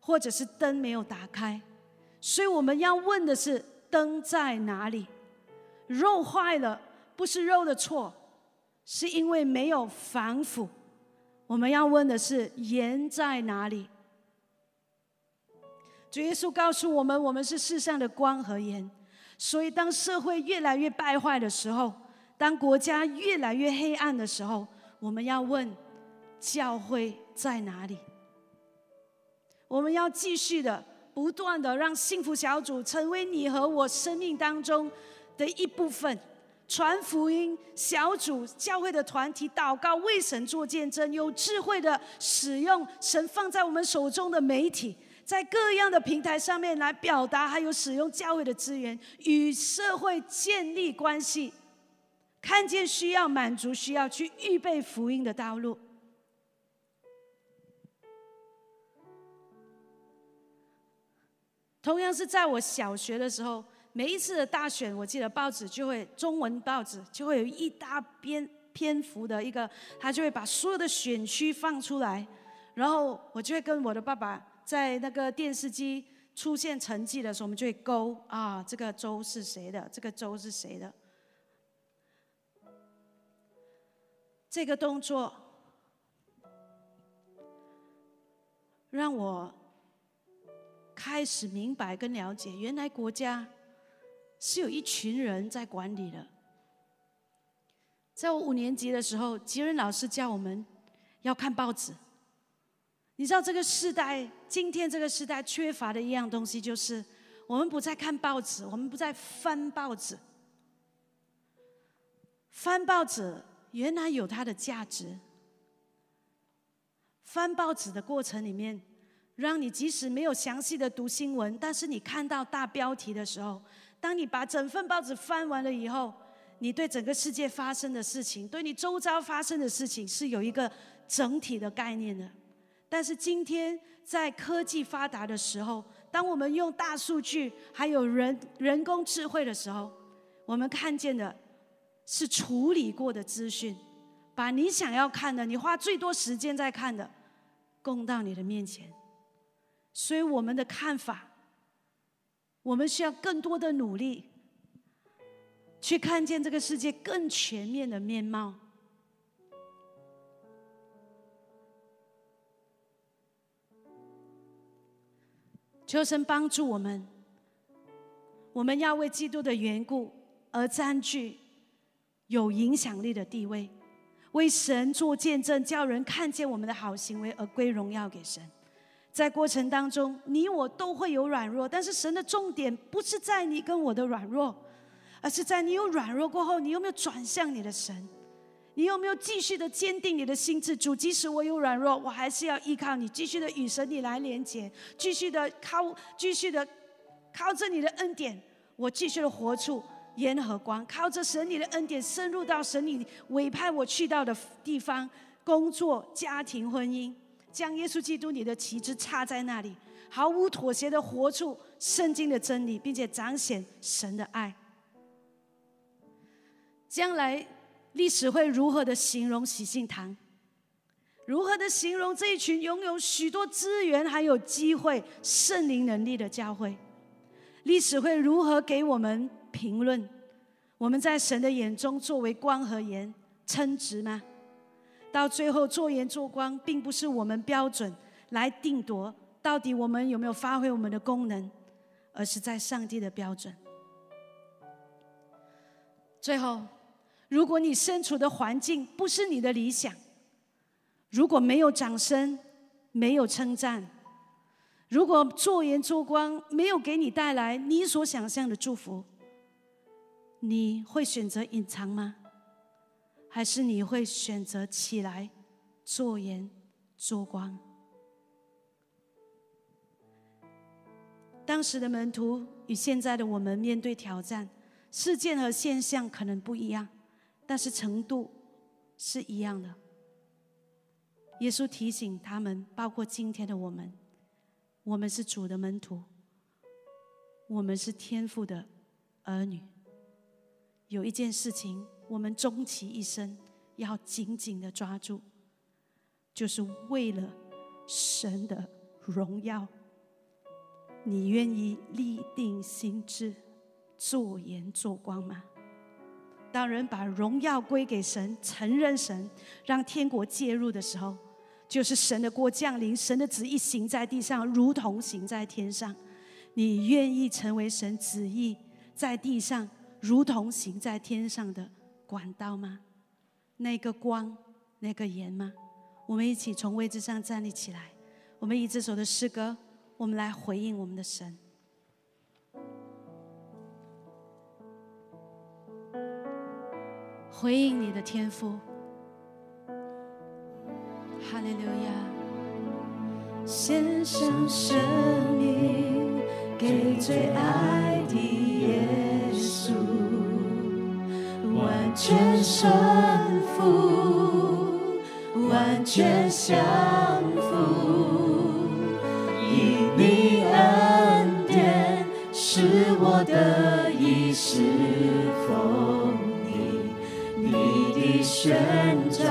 或者是灯没有打开，所以我们要问的是灯在哪里？肉坏了，不是肉的错，是因为没有防腐。我们要问的是盐在哪里？主耶稣告诉我们，我们是世上的光和盐。所以，当社会越来越败坏的时候，当国家越来越黑暗的时候，我们要问。教会在哪里？我们要继续的、不断的让幸福小组成为你和我生命当中的一部分，传福音小组、教会的团体、祷告、为神做见证，有智慧的使用神放在我们手中的媒体，在各样的平台上面来表达，还有使用教会的资源，与社会建立关系，看见需要、满足需要，去预备福音的道路。同样是在我小学的时候，每一次的大选，我记得报纸就会中文报纸就会有一大篇篇幅的一个，他就会把所有的选区放出来，然后我就会跟我的爸爸在那个电视机出现成绩的时候，我们就会勾啊，这个州是谁的，这个州是谁的。这个动作让我。开始明白跟了解，原来国家是有一群人在管理的。在我五年级的时候，吉仁老师教我们要看报纸。你知道这个时代，今天这个时代缺乏的一样东西，就是我们不再看报纸，我们不再翻报纸。翻报纸原来有它的价值。翻报纸的过程里面。让你即使没有详细的读新闻，但是你看到大标题的时候，当你把整份报纸翻完了以后，你对整个世界发生的事情，对你周遭发生的事情是有一个整体的概念的。但是今天在科技发达的时候，当我们用大数据还有人人工智慧的时候，我们看见的是处理过的资讯，把你想要看的，你花最多时间在看的，供到你的面前。所以，我们的看法，我们需要更多的努力，去看见这个世界更全面的面貌。求神帮助我们，我们要为基督的缘故而占据有影响力的地位，为神做见证，叫人看见我们的好行为而归荣耀给神。在过程当中，你我都会有软弱，但是神的重点不是在你跟我的软弱，而是在你有软弱过后，你有没有转向你的神？你有没有继续的坚定你的心智？主，即使我有软弱，我还是要依靠你，继续的与神你来连接，继续的靠，继续的靠着你的恩典，我继续的活出盐和光，靠着神你的恩典，深入到神你委派我去到的地方，工作、家庭、婚姻。将耶稣基督你的旗帜插在那里，毫无妥协的活出圣经的真理，并且彰显神的爱。将来历史会如何的形容喜信堂？如何的形容这一群拥有许多资源还有机会、圣灵能力的教会？历史会如何给我们评论？我们在神的眼中作为光和盐称职吗？到最后，做盐做光，并不是我们标准来定夺到底我们有没有发挥我们的功能，而是在上帝的标准。最后，如果你身处的环境不是你的理想，如果没有掌声，没有称赞，如果做盐做光没有给你带来你所想象的祝福，你会选择隐藏吗？还是你会选择起来做盐做光？当时的门徒与现在的我们面对挑战，事件和现象可能不一样，但是程度是一样的。耶稣提醒他们，包括今天的我们，我们是主的门徒，我们是天父的儿女。有一件事情，我们终其一生要紧紧的抓住，就是为了神的荣耀。你愿意立定心志，做盐做光吗？当人把荣耀归给神，承认神，让天国介入的时候，就是神的国降临，神的旨意行在地上，如同行在天上。你愿意成为神旨意在地上，如同行在天上的管道吗？那个光，那个盐吗？我们一起从位置上站立起来，我们以这首的诗歌。我们来回应我们的神，回应你的天赋。哈利路亚，献上生命给最爱的耶稣，完全顺服，完全降服。因你恩典是我的衣食奉你，你的选择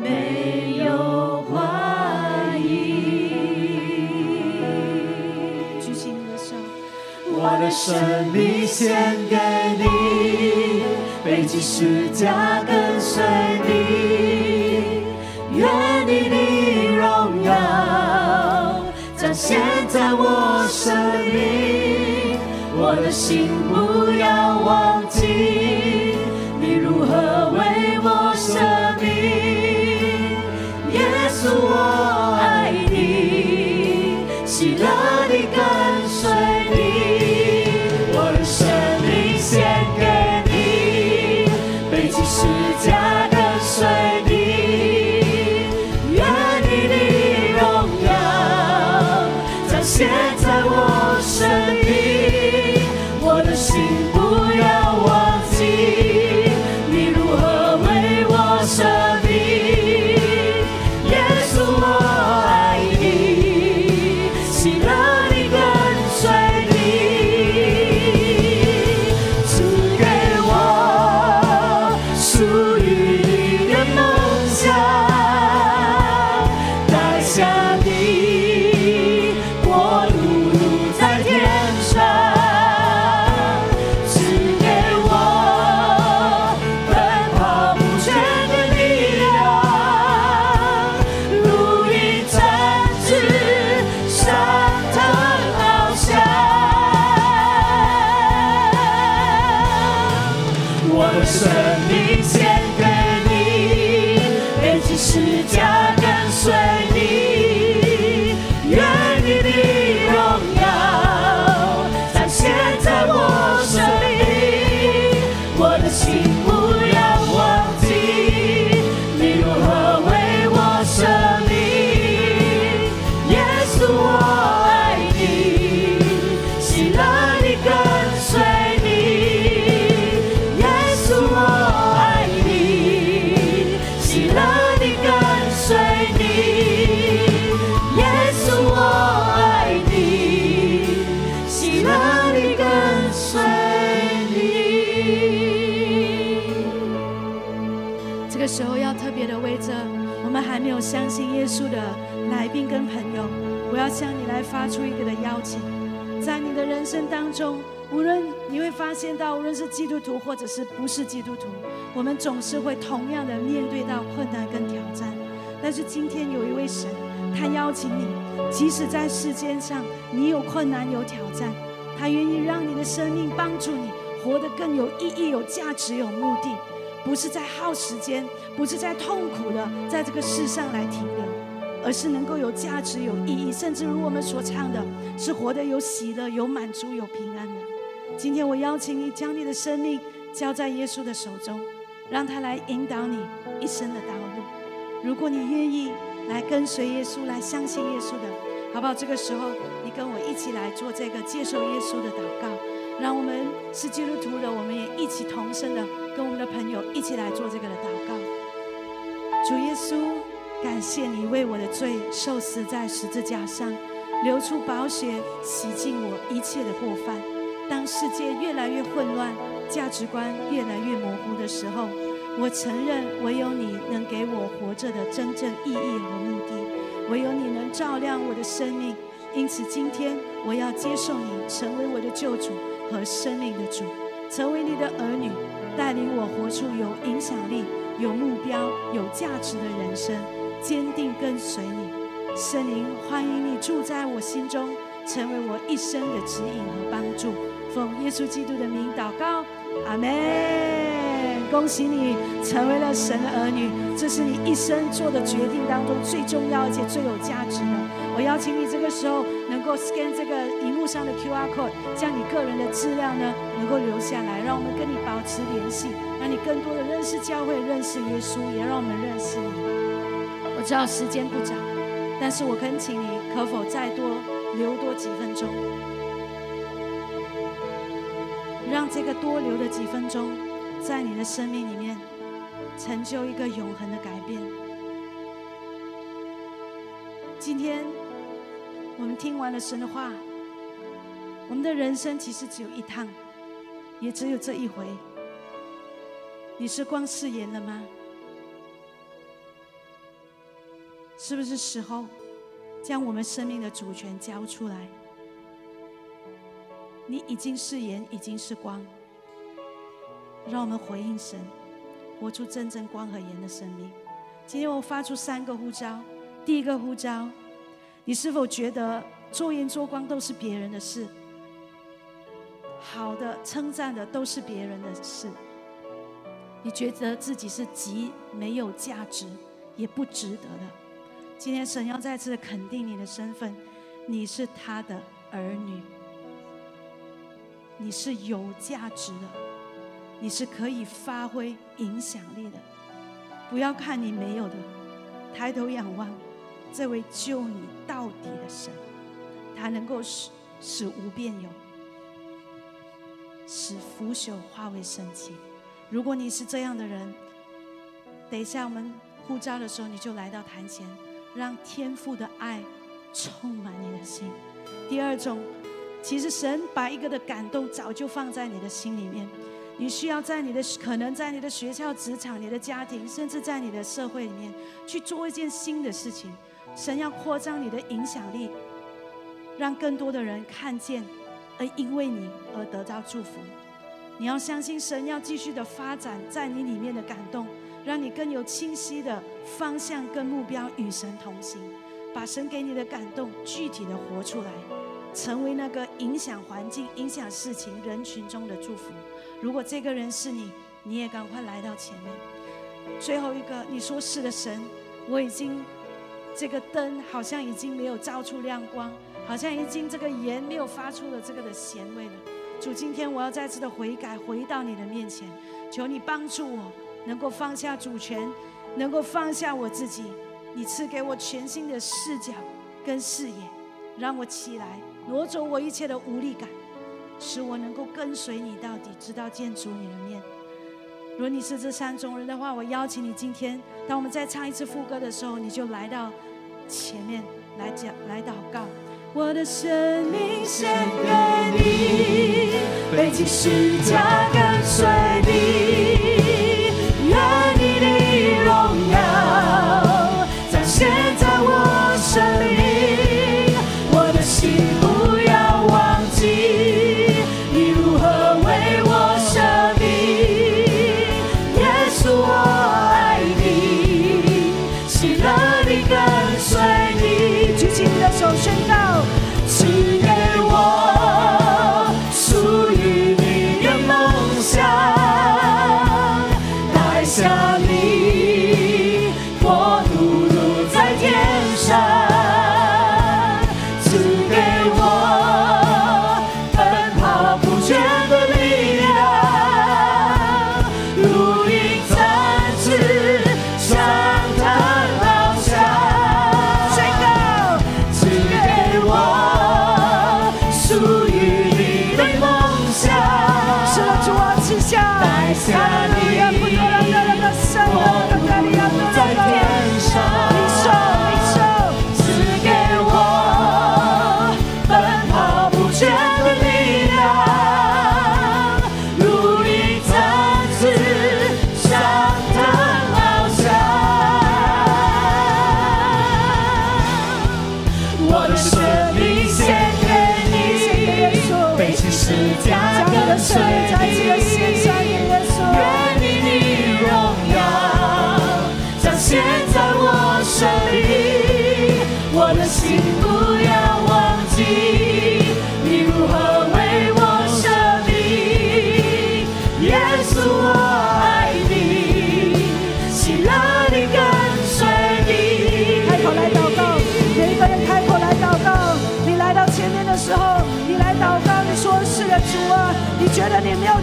没有怀疑。举起你的手，我的生命献给你，背起十字架跟随你，愿你的荣耀。现在我生命，我的心不要忘记，你如何为我舍命？耶稣，我爱你，喜乐现到，无论是基督徒或者是不是基督徒，我们总是会同样的面对到困难跟挑战。但是今天有一位神，他邀请你，即使在世间上你有困难有挑战，他愿意让你的生命帮助你活得更有意义、有价值、有目的。不是在耗时间，不是在痛苦的在这个世上来停留，而是能够有价值、有意义，甚至如我们所唱的，是活得有喜乐、有满足、有平安的。今天我邀请你将你的生命交在耶稣的手中，让他来引导你一生的道路。如果你愿意来跟随耶稣，来相信耶稣的，好不好？这个时候，你跟我一起来做这个接受耶稣的祷告。让我们是基督徒的，我们也一起同声的跟我们的朋友一起来做这个的祷告。主耶稣，感谢你为我的罪受死在十字架上，流出宝血洗净我一切的过犯。当世界越来越混乱，价值观越来越模糊的时候，我承认唯有你能给我活着的真正意义和目的，唯有你能照亮我的生命。因此，今天我要接受你，成为我的救主。和生命的主，成为你的儿女，带领我活出有影响力、有目标、有价值的人生，坚定跟随你。圣灵，欢迎你住在我心中，成为我一生的指引和帮助。奉耶稣基督的名祷告，阿门。恭喜你成为了神的儿女，这是你一生做的决定当中最重要而且最有价值的。我邀请你这个时候能够 scan 这个荧幕上的 QR code，将你个人的资料呢能够留下来，让我们跟你保持联系，让你更多的认识教会、认识耶稣，也让我们认识你。我知道时间不早，但是我恳请你，可否再多留多几分钟，让这个多留的几分钟。在你的生命里面，成就一个永恒的改变。今天我们听完了神的话，我们的人生其实只有一趟，也只有这一回。你是光誓言了吗？是不是时候将我们生命的主权交出来？你已经是盐，已经是光。让我们回应神，活出真正光和盐的生命。今天我发出三个呼召。第一个呼召，你是否觉得做盐做光都是别人的事？好的、称赞的都是别人的事。你觉得自己是极没有价值，也不值得的。今天神要再次肯定你的身份，你是他的儿女，你是有价值的。你是可以发挥影响力的，不要看你没有的，抬头仰望这位救你到底的神，他能够使使无变有，使腐朽化为神奇。如果你是这样的人，等一下我们呼召的时候，你就来到坛前，让天父的爱充满你的心。第二种，其实神把一个的感动早就放在你的心里面。你需要在你的可能在你的学校、职场、你的家庭，甚至在你的社会里面去做一件新的事情。神要扩张你的影响力，让更多的人看见，而因为你而得到祝福。你要相信神要继续的发展在你里面的感动，让你更有清晰的方向跟目标，与神同行，把神给你的感动具体的活出来，成为那个影响环境、影响事情、人群中的祝福。如果这个人是你，你也赶快来到前面。最后一个，你说是的神，我已经这个灯好像已经没有照出亮光，好像已经这个盐没有发出了这个的咸味了。主，今天我要再次的悔改，回到你的面前，求你帮助我，能够放下主权，能够放下我自己。你赐给我全新的视角跟视野，让我起来，挪走我一切的无力感。使我能够跟随你到底，直到见主你的面。如果你是这三种人的话，我邀请你今天，当我们再唱一次副歌的时候，你就来到前面来讲，来祷告。我的生命献给你，背起十字跟随你，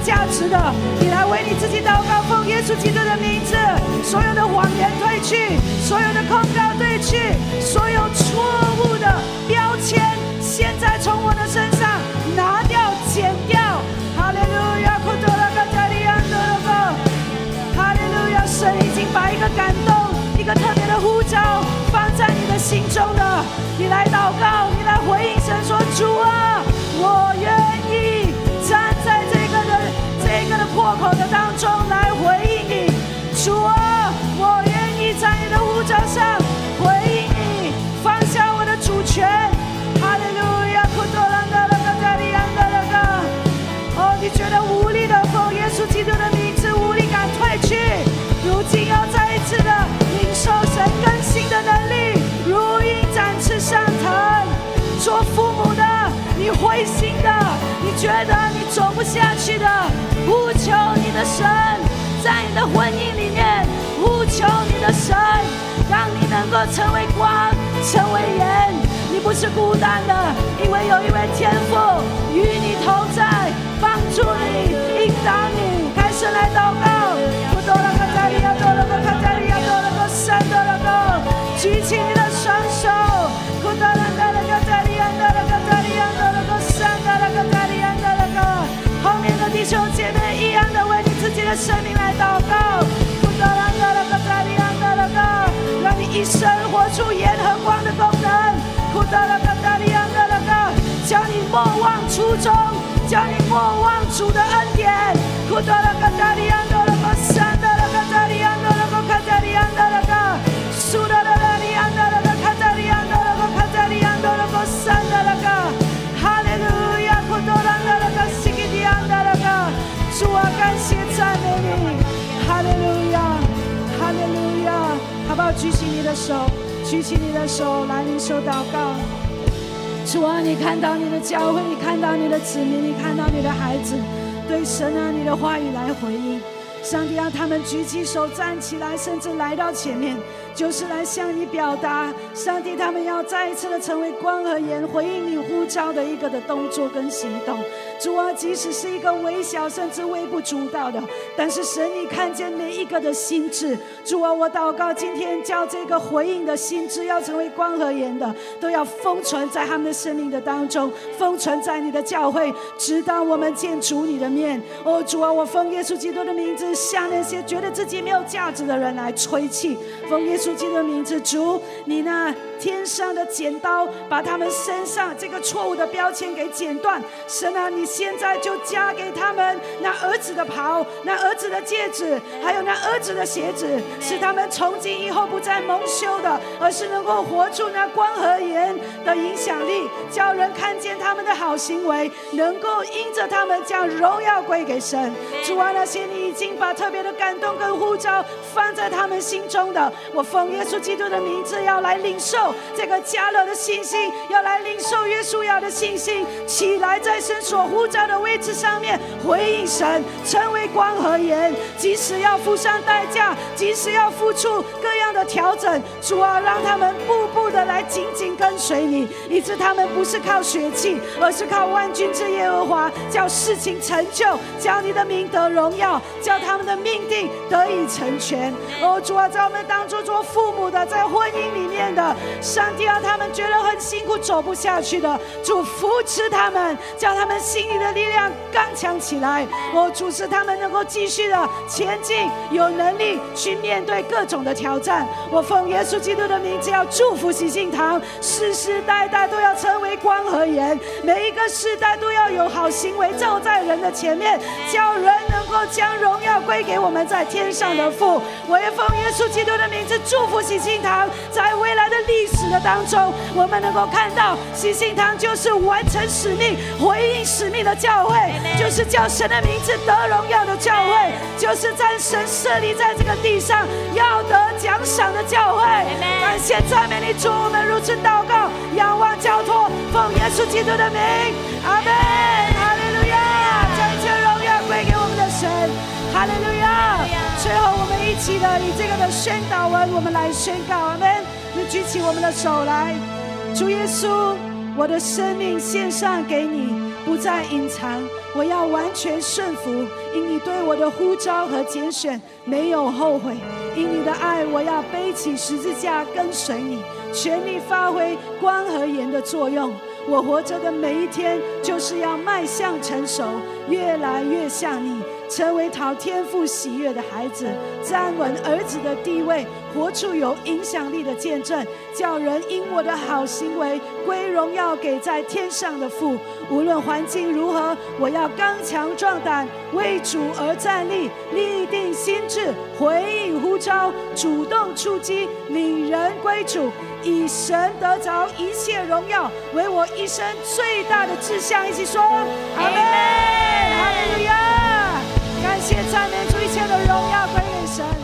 价值的，你来为你自己祷告，奉耶稣基督的名字，所有的谎言退去，所有的控告退去，所有错误的标签，现在从我的身上拿掉、剪掉。哈利路亚，库多拉卡加利安德拉哥，哈利路亚，神已经把一个感动、一个特别的呼召放在你的心中了。你来祷告，你来回应神说：“主啊，我愿破口的当中来回应你。主啊，我愿意在你的呼召上回应你，放下我的主权。哈利路亚，库多兰德拉加利安德拉。哦，你觉得无力的奉耶稣基督的名字，无力感退去，如今要再一次的领受神更新的能力，如鹰展翅上腾。做父母的，你灰心的，你觉得不下去的，呼求你的神，在你的婚姻里面呼求你的神，让你能够成为光，成为盐。你不是孤单的，因为有一位天父与你同在，帮助你，引导你。开始来祷告，生命来祷告，不多了个了个加利亚，多了个，让你一生活出盐和光的功能。库达拉卡达利安德拉嘎，叫你莫忘初衷，叫你莫忘主的恩典库塔拉卡达利亚。好不好？举起你的手。举起你的手来领受祷告。主啊，你看到你的教会，你看到你的子民，你看到你的孩子，对神啊你的话语来回应。上帝让他们举起手站起来，甚至来到前面，就是来向你表达。上帝，他们要再一次的成为光和盐，回应你呼召的一个的动作跟行动。主啊，即使是一个微小甚至微不足道的，但是神你看见每一个的心智。主啊，我祷告今天叫这个回应的心智要成为光和盐的，都要封存在他们的生命的当中，封存在你的教会，直到我们见主你的面。哦，主啊，我奉耶稣基督的名字，向那些觉得自己没有价值的人来吹气。奉耶稣基督的名字，主你那天上的剪刀，把他们身上这个错误的标签给剪断。神啊，你现在就加给他们那儿子的袍，那儿子的戒指，还有那儿子的鞋子，使他们从今以后不再蒙羞的，而是能够活出那光和盐的影响力，叫人看见他们的好行为，能够因着他们将荣耀归给神。主啊，那些你已经把特别的感动跟呼召放在他们心中的，我奉耶稣基督的名字要来领受这个加勒的信心，要来领受约书亚的信心，起来在神所呼召的位置上面回应神，成为光和盐，即使要付上代价，即使要付出各样的调整，主啊，让他们步步的来紧紧跟随你，以致他们不是靠血气，而是靠万军之耶和华，叫事情成就，叫你的名得荣耀，叫他们的命定得以成全。哦，主啊，在我们当中做父母的，在婚姻里面的，上帝让他们觉得很辛苦，走不下去的，主扶持他们，叫他们心里的力量刚强起来。我，主使他们能够继续的前进，有能力去面对各种的挑战。我奉耶稣基督的名字，要祝福喜信堂，世世代代都要成为光和盐，每一个世代都要有好行为照在人的前面，叫人能够将荣耀归给我们在天上的父。我也奉耶稣基督的名字祝福喜信堂，在未来的历史的当中，我们能够看到喜信堂就是完成使命、回应使命的教会，就是叫神的名字得荣耀的教会，就是在神设立在这个地上要得奖赏的教会。感谢赞美你主，我们如此祷告，仰望交托，奉耶稣基督的名，阿门，哈利路亚，将一切荣耀归给我们的神，哈利路亚。最后，我们一起的以这个的宣导文，我们来宣告，阿门。你举起我们的手来，主耶稣，我的生命献上给你，不再隐藏，我要完全顺服，因你对我的呼召和拣选没有后悔。因你的爱，我要背起十字架跟随你，全力发挥光和盐的作用。我活着的每一天，就是要迈向成熟，越来越像你，成为讨天父喜悦的孩子，站稳儿子的地位，活出有影响力的见证，叫人因我的好行为归荣耀给在天上的父。无论环境如何，我要刚强壮胆，为主而站立，立定心智，回应呼召，主动出击，领人归主。以神得着一切荣耀，为我一生最大的志向。一起说，阿门，哈利路亚！一切赞美主，一切的荣耀归于神。